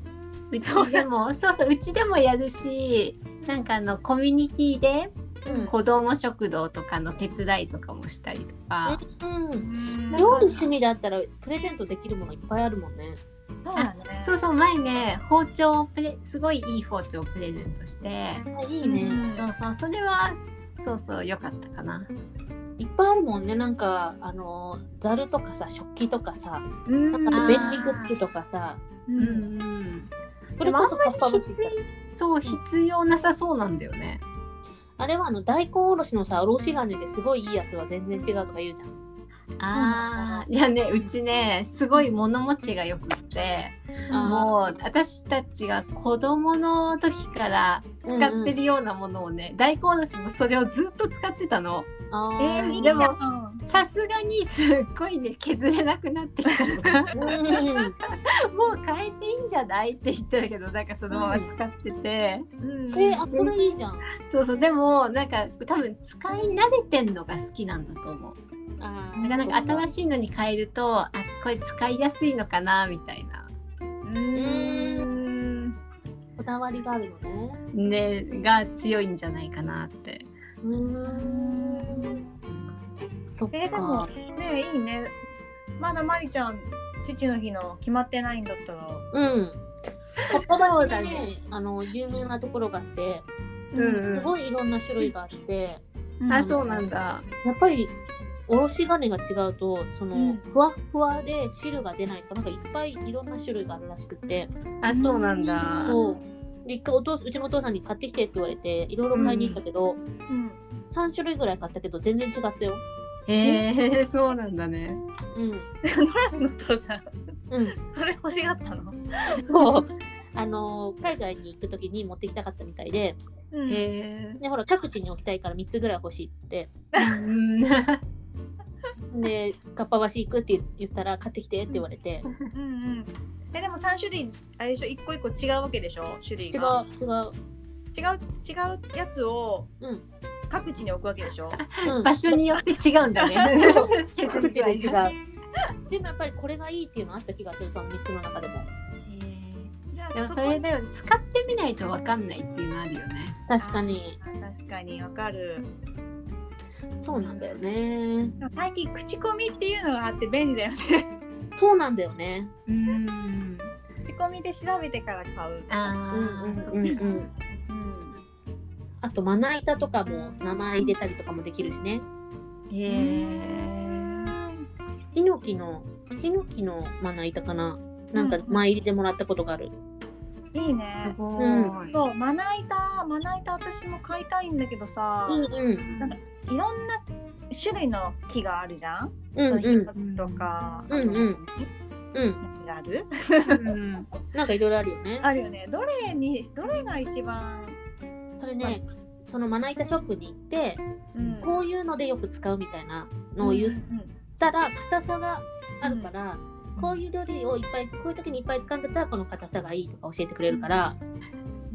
うちでも、そうそう、うちでもやるし、なんかあの、コミュニティでうん子供食堂とかの手伝いとかもしたりとか。うん。料料理趣味だったらプレゼントできるものいっぱいあるもんね。そうだね。そうそう、前ね、包丁プレ、すごいいい包丁をプレゼントして、あいいね。うんそうそう、それは、そうそう、良かったかな。いっぱいあるもんね。なんかあのざるとかさ食器とかさ、うん。なんかあー便利グッズとかさ、ううんんうん。それこそかっぱ橋必要そう、必要なさそうなんだよね。あれはあの大根おろしのさおろし金ですごいいいやつは全然違うとか言うじゃん。ああ、いやね、うちね、すごい物持ちがよくって、もう私たちが子供の時から使ってるようなものをね、大根おろしもそれをずっと使ってたの。あえー、ーいいじゃん。でもさすがにすっごいね、削れなくなってきたのが、うんもう変えていいんじゃないって言ってたけど、なんかそのまま使ってて。うんえー、あそれいいじゃん。そうそう、でもなんか多分使い慣れてんのが好きなんだと思う。あだからなんか新しいのに変えると、あ、これ使いやすいのかな、みたいな。うん。こだわりがあるのね。ね、が強いんじゃないかなって。うーん。そっか。えーでもねいいね。まだマリちゃん父の日の決まってないんだったら。うん。かっぱ橋そうだにねねあの有名なところがあって、うんすごいいろんな種類があって、あ、そうなんだ。やっぱりおろし金が違うとその、うんふわっふわで汁が出ないとかなんかいっぱいいろんな種類があるらしくて、あ、そうなんだ。そうで一回お父うちのお父さんに買ってきてって言われていろいろ買いに行ったけど、うん。3種類ぐらい買ったけど全然違ったよ。へえ、そうなんだね。うん。ノラスのお父さんうん。それ欲しがったの？そう。あのー海外に行く時に持ってきたかったみたいで、うんへえ。でほら各地に置きたいから3つぐらい欲しいっつって、うん。で、かっぱ橋行くって言ったら買ってきてって言われて、うんうん。えでも三種類あれでしょ？一個一個違うわけでしょ？種類違うが。違う。違う違うやつをうん各地に置くわけでしょ？うん場所によって違うんだね。各地で違う。でもやっぱりこれがいいっていうのあった気がするその3つの中でもでもそれでも使ってみないとわかんないっていうのあるよね。確かに確かにわかる。そうなんだよね最近口コミっていうのがあって便利だよね。そうなんだよねうん。口コミで調べてから買う。あうんあ、うんうんうんうん。あとまな板とかも名前入れたりとかもできるしねへえ。ヒノキのヒノキのまな板かななんかうん前入れてもらったことがあるいいねす。ごい。そうまな板まな板私も買いたいんだけどさ、うんうんなんかいろんな種類の木があるじゃん？うんそのヒうんノキとか、うんうんうんある？うん なんかいろいろあるよねあるよね。どれにどれが一番、それねそのまな板ショップに行ってうん。こういうのでよく使うみたいなのを言ったら硬さがあるから、こういう料理をいっぱいこういう時にいっぱい使うんだったらこの硬さがいいとか教えてくれるから、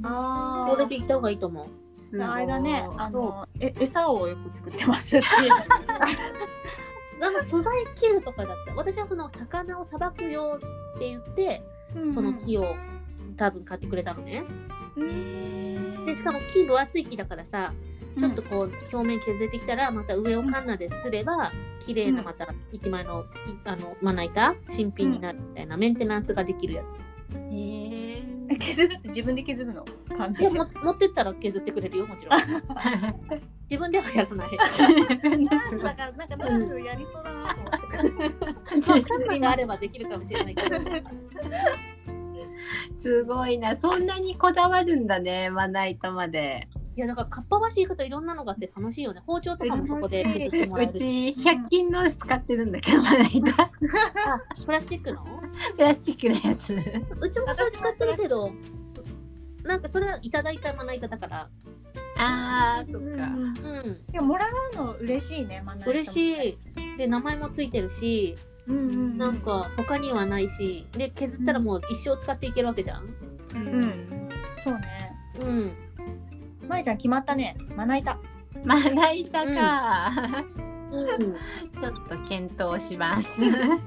あこれで行った方がいいと思う。すごいあ間ねあのえ餌をよく作ってます。っ てあの素材切るとかだった。私はその魚をさばくよって言ってその木を多分買ってくれたのね。うんでしかも木分厚い木だからさちょっとこう表面削れてきたらまた上をカンナですれば綺麗なまた一枚のいあのまな板新品になるみたいなメンテナンスができるやつ。へえ。え削るって自分で削るの？いやも持ってったら削ってくれるよもちろん。自分ではやらない なんかなんかダンスやりそうだなと思って。そうカンナがあればできるかもしれないけど。すごいな。そんなにこだわるんだね、まな板まで。いやだからかっぱ橋行くといろんなのがあって楽しいよね。包丁とかもそこで削ってもらえうるし。ち100均の使ってるんだけど、まな板。あプラスチックの？プラスチックのやつ。うちもそれ使ってるけど、なんかそれはいただいたまな板だから、ああ、そっか。うん、いやもらうの嬉しいね。まな板も嬉しい。で、名前もついてるし、うんうんうん。なんか他にはないし、で、削ったらもう一生使っていけるわけじゃん。うん。そうね。うん。まいちゃん決まったね。まな板。まな板か。うん、ちょっと検討します。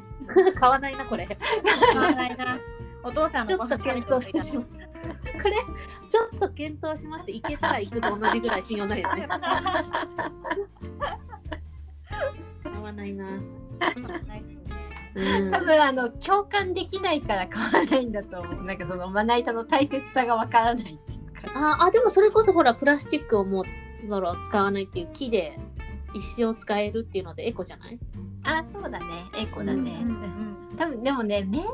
買わないな、これ。買わないな。お父さんのちょっと検討します。これ、ちょっと検討しまして、いけたら行くと同じぐらい信用ないよね。買わないな。ないっすねうん多分あの共感できないから買わないんだと思う。なんかそのまな板の大切さがわからないっていうか。ああでもそれこそほらプラスチックをもうだろう使わないっていう木で一生使えるっていうのでエコじゃない？あ、そうだね。エコだね。うんうん多分でもねメンテナン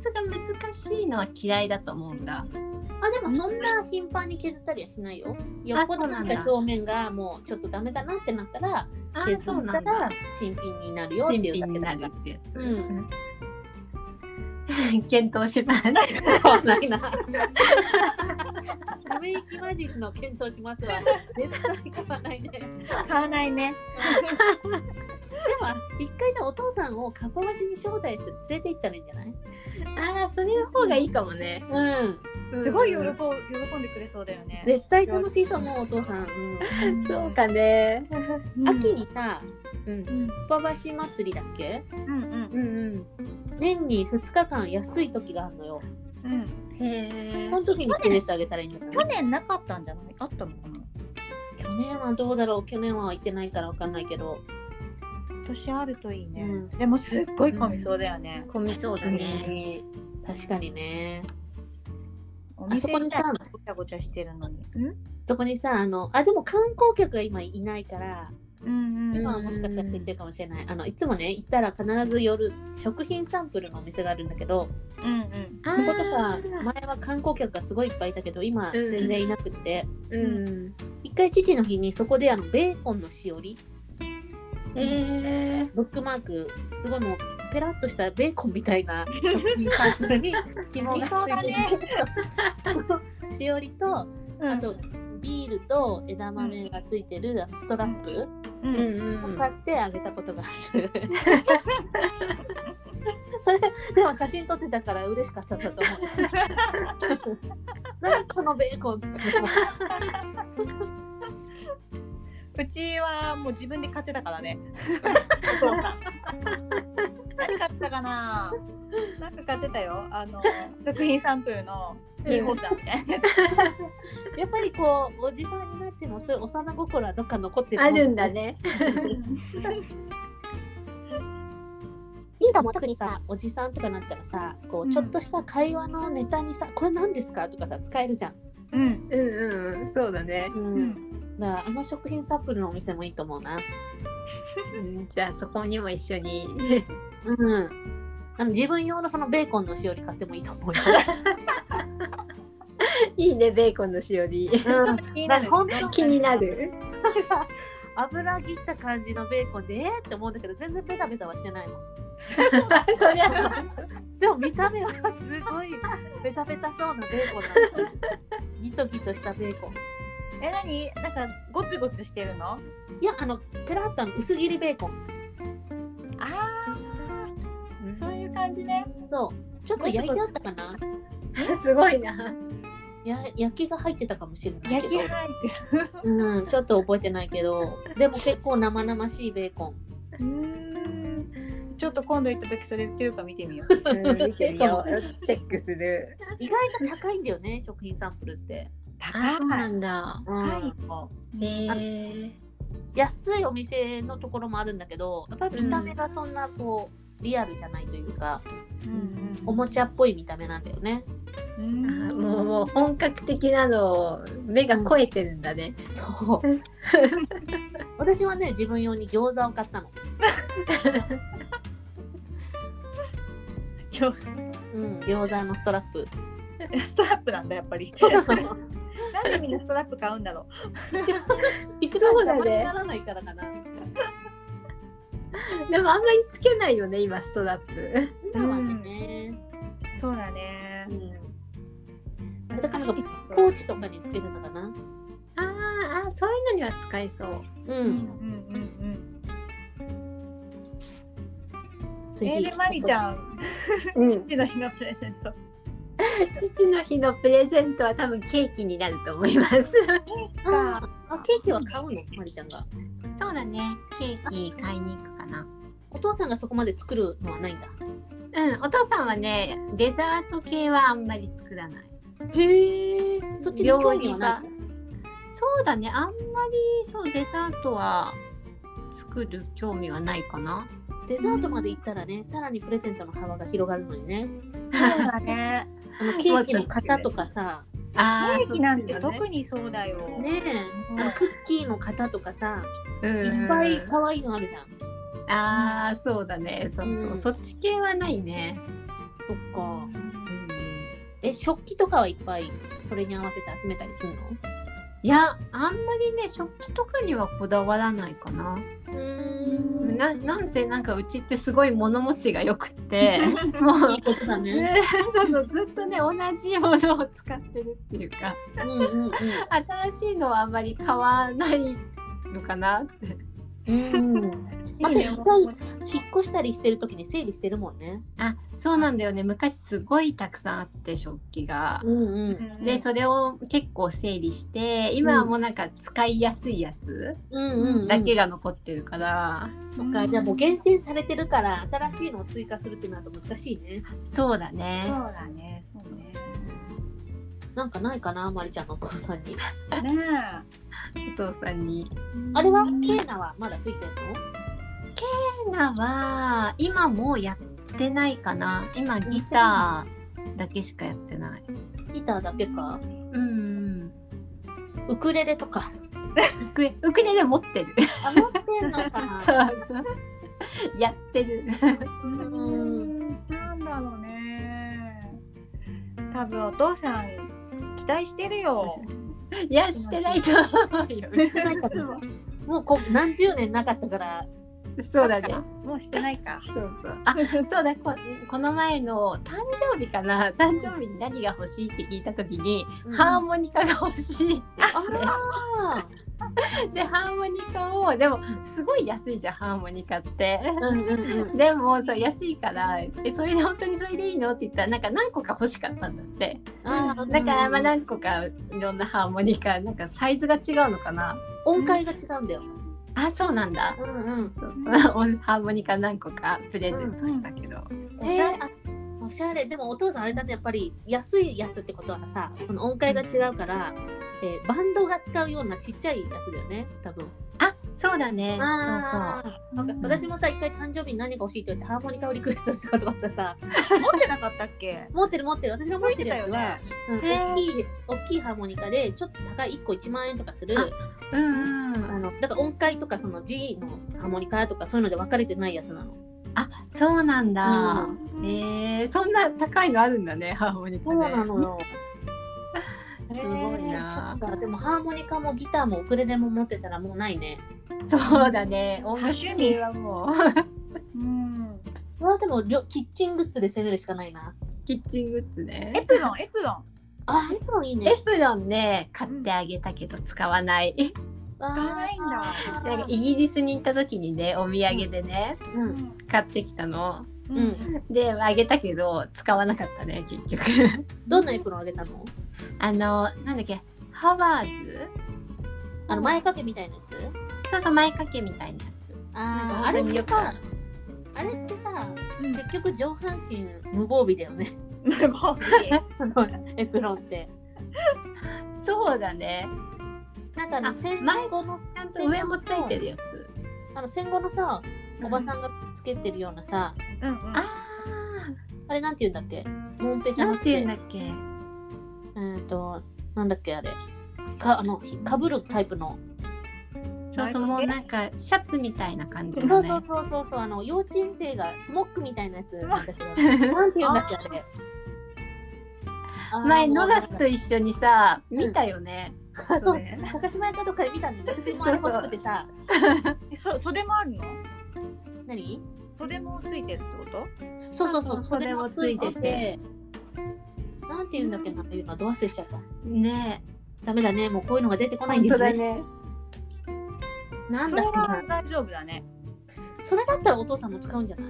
スが難しいのは嫌いだと思うんだ。あでもそんな頻繁に削ったりはしないよ。よっぽどなんか表面がもうちょっとダメだなってなったらあ削ったら。新品になるよっていうだけだから。るってやつ。うん 検討します。ないな。ため息マジックの検討しますわ。絶対買わないね。でも買わないね。一回じゃあお父さんをかっぱ橋に招待する連れて行ったらいいんじゃない？ああ、それの方がいいかもね。うん。すごい喜うんぶ喜んでくれそうだよね。絶対楽しいと思うお父さん。うん そうかね。うん秋にさ、うんう。んかっぱ橋祭りだっけ？うんうんうん。年に2日間安い時があるのよ。うんうん。へえそ。の時に連れてあげたらいいんだ去年なかったんじゃない？あったのかな？去年はどうだろう？去年は行ってないからわかんないけど。今年あるといいね。うんでもすっごい混みそうだよね。混みそうだね。ね確かにね。おあそこにさ店自体ごちゃごちゃしてるのに。うん？そこにさ、あの、あ、でも観光客が今いないから、うんうん。今はもしかしたら空いてるかもしれない。あの、いつもね、行ったら必ず夜、食品サンプルのお店があるんだけど、うんうん。あそことかー、前は観光客がすごいいっぱいいたけど、今全然いなくって、うん。一回父の日にそこであのベーコンのしおりへえ。ブックマークすごいもうペラッとしたベーコンみたいな 食品サに紐がつそうだいてねるしおりとうんあとビールと枝豆がついてるストラップ。を買ってあげたことがある。それでも写真撮ってたから嬉しかったんだと思う。何このベーコンっつってうちはもう自分で買ってたからね。お父さん。何買ったかな。なんか買ってたよ。あの食品サンプルのキーホルダーみたいなやつ。やっぱりこうおじさんになってもそういう幼心はどっか残ってるあるんだね。ミントも特にさおじさんとかなったらさこうちょっとした会話のネタにさ、これ何ですかとかさ使えるじゃん、うん。うんうんうん、そうだね。うん。だからあの食品サンプルのお店もいいと思うな。うん。じゃあそこにも一緒に。うん。あの自分用のそのベーコンのしおり買ってもいいと思うよ、いいね、ベーコンのしおり。ちょっと気になる。気になる。油切った感じのベーコンでえーって思うんだけど全然ベタベタはしてないの そりゃそうでも見た目はすごいベタベタそうなベーコンなギトギトしたベーコンえ、何？なんかゴツゴツしてるの？いやあのペラッとあの薄切りベーコンああ。そういう感じね。そうちょっと焼いてあったかな？すごいな。や焼きが入ってたかもしれないけど焼き入ってる。うん、ちょっと覚えてないけどでも結構生々しいベーコンうーんちょっと今度行った時それ売ってるか見てみよう。うん 見てみよう。チェックする。意外と高いんだよね食品サンプルって、あ、そうなんだ。うん。はい。安いお店のところもあるんだけどやっぱり見た目がそんなこうリアルじゃないというか、ううんおもちゃっぽい見た目なんだよね。うん。あもうもう本格的なのを目が超えてるんだね。そう。私はね自分用に餃子を買ったの。今うん餃子のストラップ。日 ストラップなんだやっぱり。なんでみんなストラップ買うんだろ 一番そうだね邪魔にならないからかなでもあんまりつけないよね、今ストラップ。今はね、う。そうだねう。ん、難しいねポーチとかにつけるのかなあーあ、そういうのには使えそう。ううんうんんうんうん。次、えー、でマリちゃん、うん。父の日のプレゼント。父の日のプレゼントは多分ケーキになると思います。か。あケーキは買うの？まりちゃんがそうだね。ケーキ買いに行くかな。お父さんがそこまで作るのはないんだうん、お父さんはね、デザート系はあんまり作らない。へえそっちに興味はないそうだね、あんまりそうデザートは作る興味はないかな。デザートまで行ったらねさらにプレゼントの幅が広がるのにねそうだね。あのケーキの型とかさ。あケーキなんて特にそうだよ。ねえ。あのクッキーの型とかさうん。いっぱい可愛いのあるじゃん。ああ、そうだね。そうそう、うん。そっち系はないね。そっか。うん。え食器とかはいっぱいそれに合わせて集めたりするの？いや、あんまりね、食器とかにはこだわらないかな。うーんななんせなんかうちってすごい物持ちがよくって もういいことだずっとね同じものを使ってるっていうかうんうん新しいのはあんまり買わないのかなって。うん。うん。ま引っ越したりしてる時に整理してるもんね。あそうなんだよね昔すごいたくさんあって食器が。うんうん。でそれを結構整理して今はもうなんか使いやすいやつうんうん、うん。だけが残ってるから、そっか、じゃあもう厳選されてるから新しいのを追加するってなると難しいね。そうだねそうだね。そうね。なんかないかな、まりちゃんのお父さんに。ねお父さんに。え。あれはケーナはまだ吹いてるケーナは今もうやってないかな今ギターだけしかやってない。のギターだけか。うんうん。ウクレレとか。ウクレウクレレ持ってる。あ、持ってんのか。そうそう。やってる。うん。なんだろうね。多分お父さん期待してるよ。いやしてないと思うよ。もうこう何十年なかったからそうだね。もうしてないか。そうそう。あ、そうだこ。この前の誕生日かな？誕生日に何が欲しいって聞いた時に、うんハーモニカが欲しいってあ言って。で、ハーモニカを、でも、すごい安いじゃん、ハーモニカって。ーうんうんうんでもそう安いからえそれで本当にそれでいいの？って言ったらなんか何個か欲しかったんだってあーだからまあ何個かいろんなハーモニカなんかサイズが違うのかな？音階が違うんだよ。あそうなんだ。うんうん。ハーモニカ何個かプレゼントしたけど、おしゃれえー。あおしゃれ。でもお父さんあれだね。やっぱり安いやつってことはさその音階が違うから、えーバンドが使うようなちっちゃいやつだよね多分。あそうだね。そうそう。なんか私もさ一回誕生日に何が欲しいって言ってハーモニカをリクエストしたことがあったらさ。持ってなかったっけ？持ってる持ってる。私が持ってるやつは、ね。うん大きい大きいハーモニカでちょっと高い1個1万円とかする。あうんうんあのだから音階とかその G のハーモニカとかそういうので分かれてないやつなの。あそうなんだ、うん。えー、そんな高いのあるんだねハーモニカそうねなのよ。すごいなえーそっかでもハーモニカもギターもウクレレも持ってたらもうないね。そうだね音楽多趣はもう うん。まあでもりょキッチングッズで攻めるしかないな。キッチングッズねエプロンエプロン。あ、エプロンいいエね。プロンね買ってあげたけど使わない。使わないんだなんかイギリスに行った時にねお土産でね、うん。買ってきたの。ううん。であげたけど使わなかったね結局。どんなエプロンあげたの？あのなんだっけ？ハワーズ？あの前掛けみたいなやつ？そうそう前掛けみたいなやつ。あーあれってさ、あれってさ、うん結局上半身無防備だよね。も うあのエプロンって。そうだね。なんかあのあ戦前後のちゃんと上もついてるやつ。あの戦後のさ、おばさんがつけてるようなさ、うんうん。ああれなんて言うんだっけ？モンペあじゃなんくてなて言うんだ、っけ？うんと、なんだっけあれ。かあのひかぶるタイプの。そうそうもうなんかシャツみたいな感じのね。そうそうそうそうそうあの幼稚園生がスモックみたいなやつなんだけど、なんて言うんだっけあれ。前もうノダスと一緒にさ見たよね。あそうね高島屋かどっかで見たんだ私もあれ欲しくてさえそ袖もあるの？何？袖もついてるってこと？そうそうそう袖もついててなんて言うんだっけなっていうのはど忘れしちゃったねダメだねもうこういうのが出てこないん本だよね当だね。なんそれだっけなは大丈夫だね。それだったらお父さんも使うんじゃな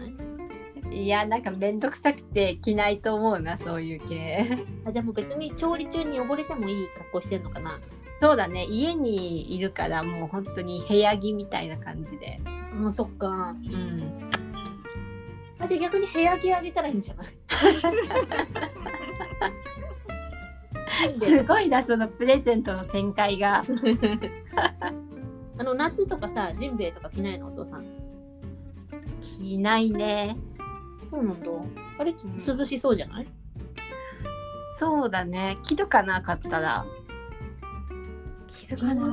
い？いやなんかめんどくさくて着ないと思うなそういう系。あじゃあもう別に調理中に汚れてもいい格好してんのかな？そうだね家にいるからもう本当に部屋着みたいな感じで。もうそっかうん。あじゃあ逆に部屋着あげたらいいんじゃない？すごいなそのプレゼントの展開が。あの夏とかさジンベエとか着ないのお父さん？着ないね。そうなんだ。あれん。涼しそうじゃない？そうだね。着るかな買ったら。着るかな。う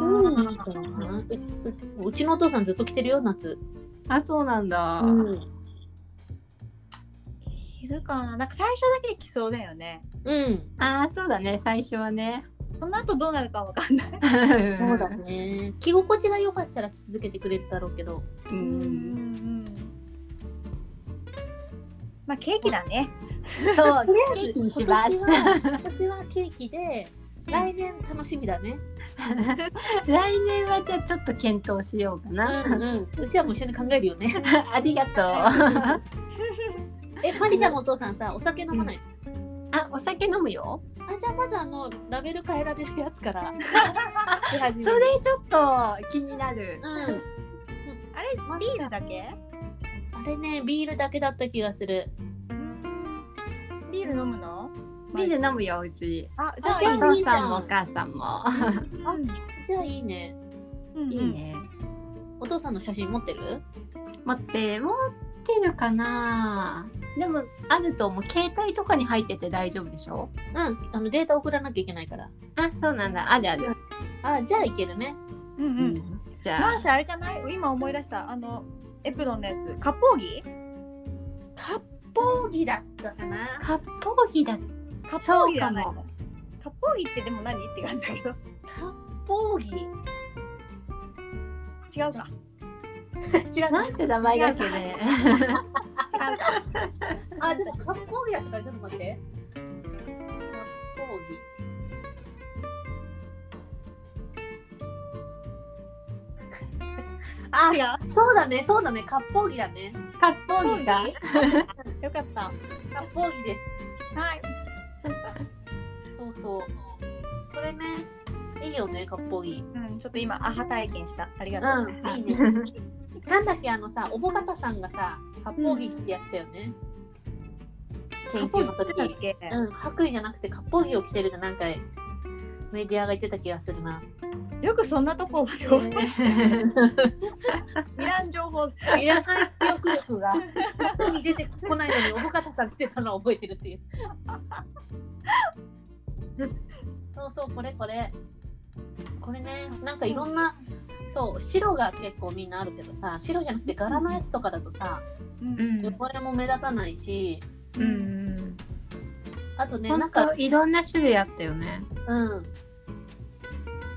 ううちのお父さんずっと着てるよ夏。あそうなんだ。うん、着るかな。なんか最初だけ着そうだよね。うん、あそうだね最初はね。その後どうなるかわかんない。そうだね着心地が良かったら着続けてくれるだろうけどう。うんん。まあケーキだね。そう ケーキにします。今年はケーキで来年楽しみだね 来年はじゃあちょっと検討しようかな。うんうんうちはもう一緒に考えるよねありがとう。えマリちゃんもお父さんさお酒飲まない、あお酒飲むよ。あじゃあまずあのラベル変えられるやつから 手それちょっと気になる。うんあれビールだけ？あれねビールだけだった気がするビール飲むの？ビール飲むようち。あじゃあお父さんもお母さんも。じゃあいいねうんいい。ね。お父さんの写真持ってる？持って持ってるかな。でもあると思う携帯とかに入ってて大丈夫でしょ？うんあのデータ送らなきゃいけないからあそうなんだあるある。あじゃあいけるねうんう。うんんじゃあなんせあれじゃない？今思い出したあのエプロンのやつ。割烹着？割烹着だったかな割烹着だ。割そうか烹着じゃな。割烹着ってでも何？って感じだけど。割烹着違うか。違うなんて名前だっけね。あ、でも、割烹着だったから、ちょっと待って。割烹着。あ、そうだね、そうだね、割烹着だね。割烹着か。よかった割烹着です。はいそうそう。これね、いいよね、割烹着。うんちょっと今アハ体験したありがとう、うん、いいね。なんだっけ、あのさ、おぼかたさんがさ、割烹着着てやってたよね。研究の時。うん、白衣じゃなくて割烹着を着てるって何回メディアが言ってた気がするな。よくそんなとこまで覚え いらん情報いらない記憶力がここに出てこないのにおぼかたさん来てたのを覚えてるっていう。そうそうこれこれ。これねなんかいろんなそう白が結構みんなあるけどさ白じゃなくて柄のやつとかだとさうんうん。汚れも目立たないしうん。あとね本なんか当いろんな種類あったよね。うん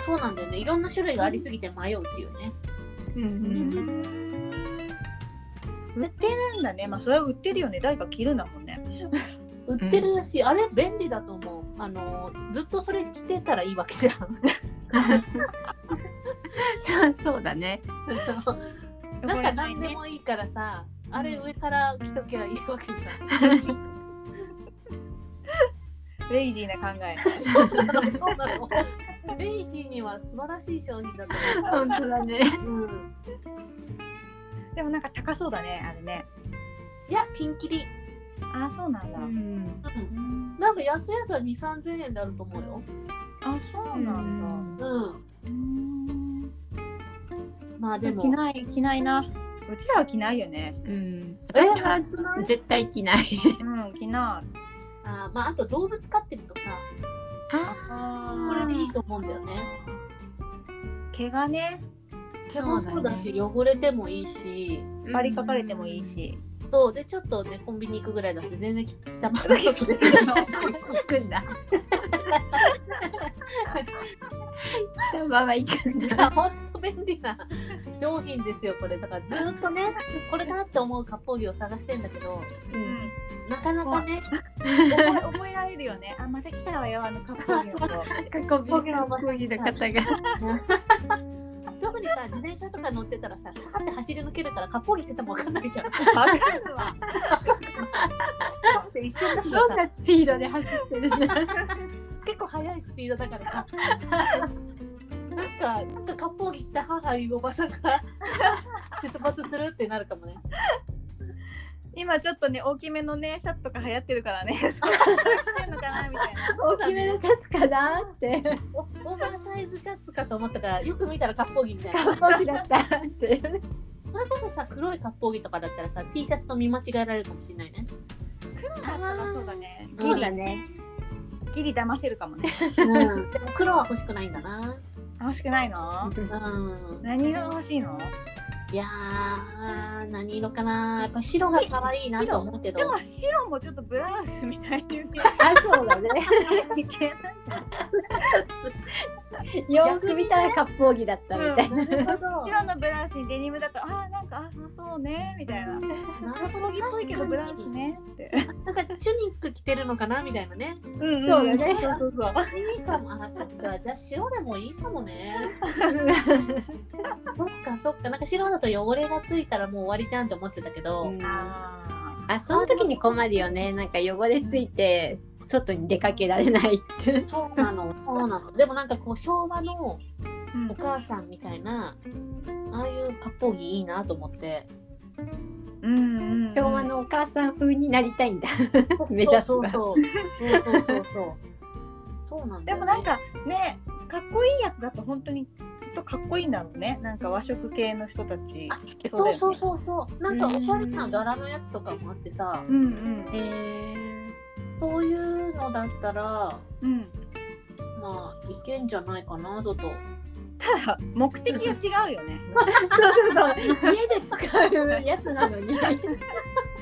そうなんだよねいろんな種類がありすぎて迷うっていうね。うん売ってるんだねまあそれは売ってるよね誰か着るんだもんね 売ってるし、あれ便利だと思う。あのずっとそれ着てたらいいわけじゃん。そうそうだね。なんか何でもいいからさ、あれ上から着とけばいいわけじゃん。レイジーな考えそうなの。レイジーには素晴らしい商品だと思本当だね。う。うん。でもなんか高そうだねあれねいや、ピンキリ。ああそうなんだ、うん。うん。なんか安いやつは2、3000円であると思うよ。あそうなんだうん。うんまあでも。着ない着ないなうちらは着ないよねうん。え私は絶対着ない。うん着ないあーまああと動物飼ってるとさ、あこれでいいと思うんだよね。毛がね毛もそうだし、汚れてもいいし。バリかかれてもいいし、そうでちょっとねコンビニ行くぐらいだって全然着たまま外で行くんだ。来たまま行くんだ。本当便利な商品ですよこれだからずっとねこれだって思う割烹着を探してんだけどうんなかなかね覚え覚えられるよねあまた来たわよあのカップルの子過去ビの方が。特にさ自転車とか乗ってたらささーって走り抜けるから割烹着してても分かんないじゃん。わかるわ。って一瞬だとどんさなスピードで走ってるんだ。結構速いスピードだからさ。なんかなんか割烹着着た母いうおばさんが 出発するってなるかもね今ちょっとね大きめのねシャツとか流行ってるからね。大きめのシャツかなって。おオーバーサイズシャツかと思ったからよく見たら割烹着みたいな。割烹着だったって。それこそさ黒い割烹着とかだったらさ T シャツと見間違えられるかもしれないね。黒だったらそうだね。そうだね。ギリ騙せるかもね。うん。でも黒は欲しくないんだな。欲しくないの？うん。何が欲しいの？いやー何色かな。やっぱ白が可愛いなと思うけどでも白もちょっとブラウスみたいに受けあ、そうだね。いけなよく見たら割烹着だったみたいな。なるほど白のブラウスにデニムだとあーなんかあそうねみたいな。なるほど割烹着っぽいけどブラウスねって。なんかチュニック着てるのかなみたいなね。うんうんそうだね。そうそうそう。いいか。もあそっか。じゃあ白でもいいかもね。そっかそっか。なんか白だと汚れがついたらもう終わりじゃんって思ってたけど、ああ、その時に困るよね。なんか汚れついて外に出かけられないって。そうなの。そうなの。でもなんかこう昭和のお母さんみたいなああいう割烹着いいなと思って。うんうんうん。昭和のお母さん風になりたいんだ。目指すわそう。そうそうそうそうそうそうなんね、でもなんかねかっこいいやつだと本当にきっとかっこいいんだろうね。なんか和食系の人たちそうね。そうそうそうそう。なんかおしゃれな柄のやつとかもあってさうんうん。へそういうのだったらうん。まあいけんじゃないかな外ただ目的が違うよね。そうそうそう。家で使うやつなのに。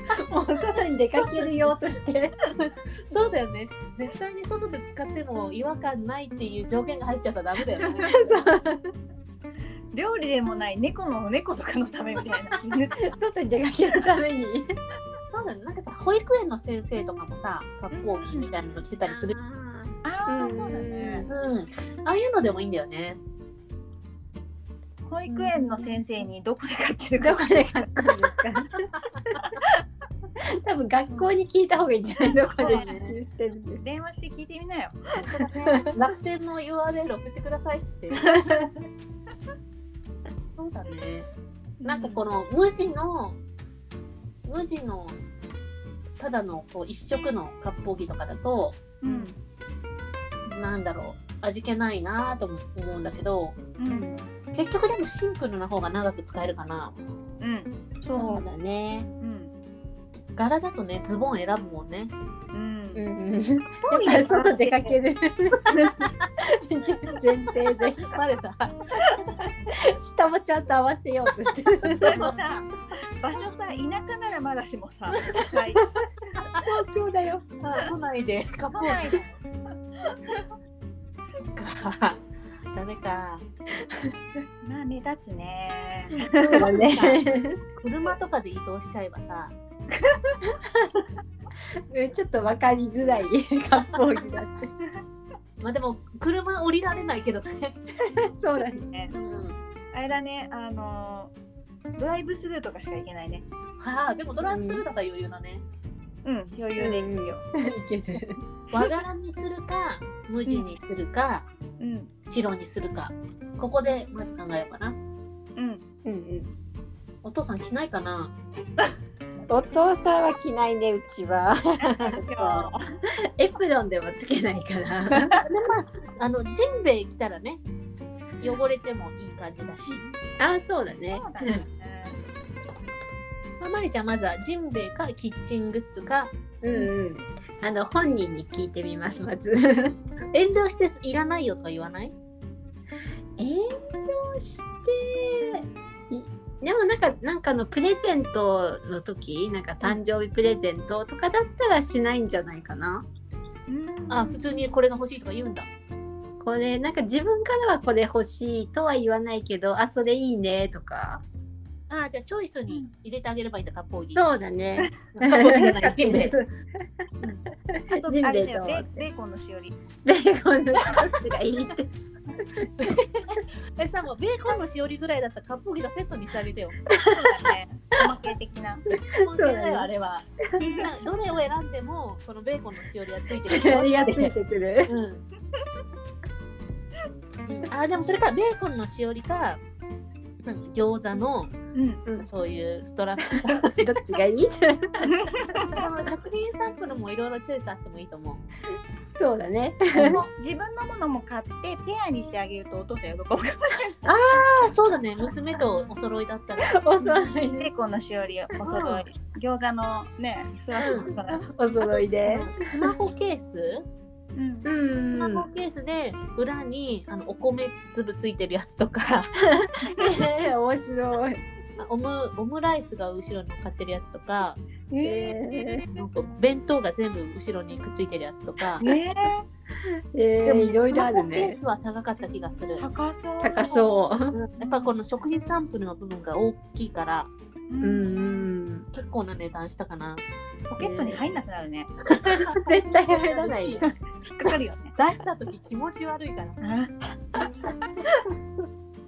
もう外に出かける用として。そうだよね。絶対に外で使っても違和感ないっていう条件が入っちゃったらダメだよね。料理でもない猫の猫とかのためみたいな。外に出かけるために。そうだね。なんかさ保育園の先生とかもさ割烹着みたいなのしてたりする。ああそうだね。うん。ああいうのでもいいんだよね。保育園の先生にどこで買ってるか。どこで買ったんですか。多分学校に聞いた方がいいんじゃないどこで支給してるんです。電話して聞いてみなよ。楽天の URL 送ってくださいっつって。そうだね。なんかこの無地の無地のただのこう一色の割烹着とかだとうん。なんだろう。味気ないなとも思うんだけどうん。結局でもシンプルな方が長く使えるかな。うん。そうだね。うん柄だとねズボン選ぶもんね。うん。うん。やっぱり外出かける。前提で。バレた。下もちゃんと合わせようとしてる。でもさ場所さ田舎ならまだしもさ、はい、東京だよ。都内で。割烹都内で。着か。ダメか。まあ目立つね。そうだね。車とかで移動しちゃえばさうんちょっと分かりづらい割烹着だって。まあでも車降りられないけどね、そうだね。うん、あれだねあのドライブスルーとかしか行けないねはあでもドライブスルーだから余裕だねうん。余裕で行くよいける。和柄にするか無地にするか、うん。白にするかここでまず考えようかなうん。うん。うん。お父さん。着ないかなお父さんは着ないねうちは。今エプロンでもつけないから。あ あのジンベエ着たらね汚れてもいい感じだし、あそうだね。そうだねまあ、まりちゃんまずはジンベエかキッチングッズかうんうん。あの本人に聞いてみますまず。遠慮していらないよとか言わない？遠慮していでもなんかなんかのプレゼントの時なんか誕生日プレゼントとかだったらしないんじゃないかな。うんあ普通にこれが欲しいとか言うんだこれなんか自分からはこれ欲しいとは言わないけどあそれいいねとか。あじゃあチョイスに入れてあげればいいんだ割烹着そうだね。割烹着じゃないジンベエあとあれだよ。とベベーコンのしおり。ベーコンのどっちがいいって。えさもうベーコンのしおりぐらいだったら割烹着とセットにしてあげてよ。そうだね。おまけ的な。本当だそうだねよあれは。などれを選んでもこのベーコンのしおりはついてる。しおりがついてくる。うん。あでもそれかベーコンのしおりか餃子のうん。うんそういうストラップ。どっちがいい？この食品サンプルもいろいろチョイスあってもいいと思う。そうだね。自分のものも買ってペアにしてあげるとお父さん喜ぶかもあそうだね。娘とお揃いだったら。お揃いベーコンのしおりお揃い。餃子のねスワップお揃いで。スマホケース？うんうんスマホケースで裏にあのお米粒ついてるやつとかえー、面白い。オムオムライスが後ろに乗っかってるやつとかえなんか弁当が全部後ろにくっついてるやつとかえー、ー、えー、いろいろあるスマホケーね。スは高かった気がする。高そう高そう。やっぱこの食品サンプルの部分が大きいからう、うんん。結構な値段したかな。ポケットに入んなくなるね 絶対入らないよ。引っかかるよね出した時気持ち悪いから。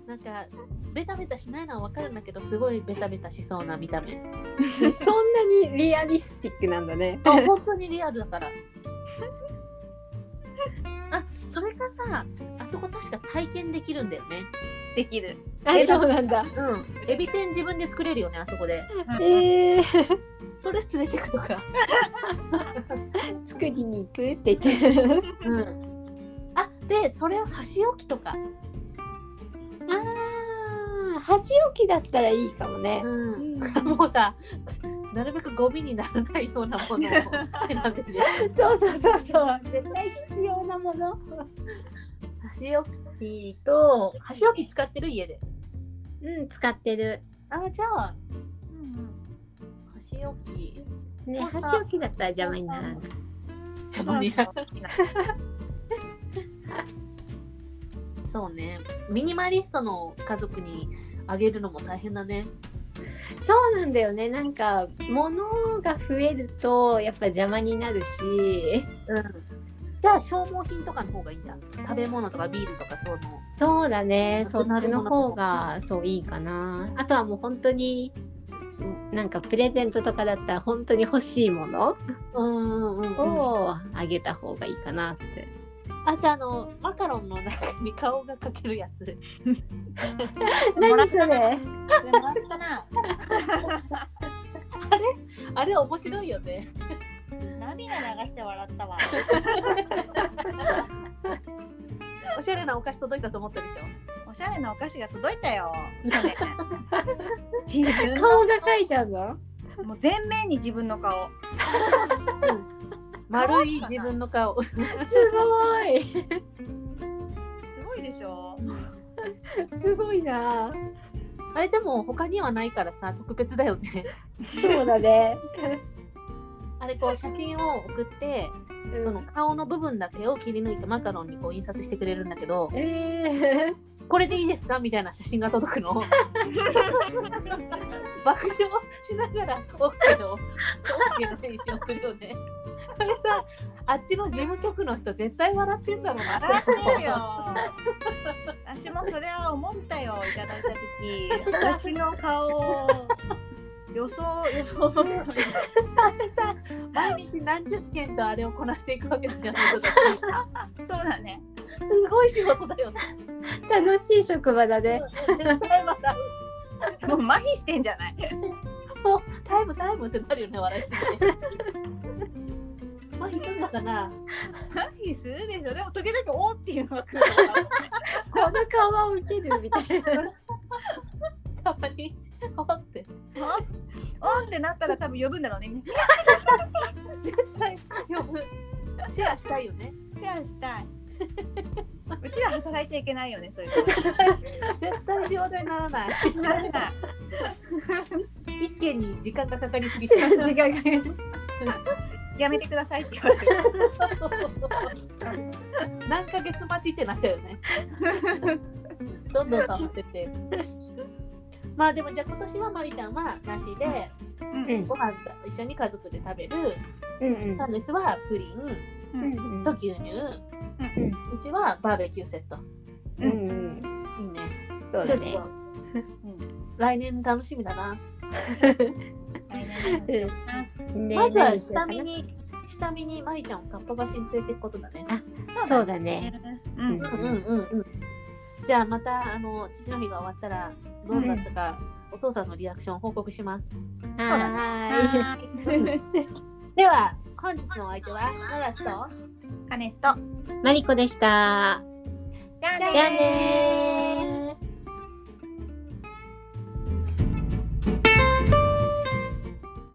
なんかベタベタしないのはわかるんだけどすごいベタベタしそうな見た目。そんなにリアリスティックなんだね。あ本当にリアルだから。あそれかさあそこ確か体験できるんだよね。できるあ、そうなんだ。うん。エビ天自分で作れるよねあそこで。えー、それ連れてくとか。作りに行くって言ってる。うん。あでそれを箸置きとか。ああ、箸置きだったらいいかもね。うん、もうさなるべくゴミにならないようなものを選んでてそうそうそうそう。絶対必要なもの。箸置きと箸置き使ってる家で。うん、使ってる。あじゃあ箸置き。ね、箸置きだったら邪魔にならない。邪魔になる。そうね。ミニマリストの家族にあげるのも大変だね。そうなんだよね。なんか物が増えるとやっぱ邪魔になるし。うんじゃあ消耗品とかの方がいいんだ。食べ物とかビールとかその。そうだね。なそっちの方がそういいかな。あとはもう本当にんなんかプレゼントとかだったら本当に欲しいものをあげた方がいいかなって。あじゃああのマカロンの中に顔が描けるやつ。何それ？もらったな。あれ面白いよね涙流して笑ったわ。おしゃれなお菓子届いたと思ったでしょ？おしゃれなお菓子が届いたよ。去年自分の顔が描いてあるの？もう全面に自分の顔。丸い自分の顔。すごい。すごいでしょ？すごいな。あれでも他にはないからさ特別だよね。そうだね、あれこう写真を送ってその顔の部分だけを切り抜いてマカロンにこう印刷してくれるんだけどえー、これでいいですかみたいな写真が届くの？爆笑しながら OK の OK の返信送るよね。これさあっちの事務局の人絶対笑ってんだろうな。笑ってるよ。私もそれは思ったよいただいた時。私の顔を予想予想あれさ毎日何十件とあれをこなしていくわけじゃん そうだね。すごい仕事だよね。楽しい職場だね。もう麻痺してんじゃない？もうタイムタイムってなるよね笑いすぎて。麻痺すんのかな？麻痺するでしょ。でも時々おーっていうのが来る この顔はウケるみたいな。たまにほって。おんってなったら多分呼ぶんだろうね。絶対呼ぶ。シェアしたいよね。シェアしたい。うちら働いちゃいけないよねそういう。の絶対仕事にならない。ならない。一件に時間がかかりすぎて。違うやめてくださいって言われる。何ヶ月待ちってなっちゃうよね。どんどん溜まってってまあでもじゃあ今年はまりちゃんはなしでうん。ご飯と一緒に家族で食べる。うんうん。タンネスはプリン。うんうん。と牛乳。うちはバーベキューセット。うんうん。いいね。そうだね。ちょっと。来年楽しみだな。うん。ねまずは下見に下見にまりちゃんをかっぱ橋に連れていくことだね。そうだね。うん。うんうんうんうんじゃあまたあの父の日が終わったらどうだったか、お父さんのリアクションを報告します。はい。では本日のお相手はノラスと。カネスと。マリコでした。じゃあじゃあじゃあねねー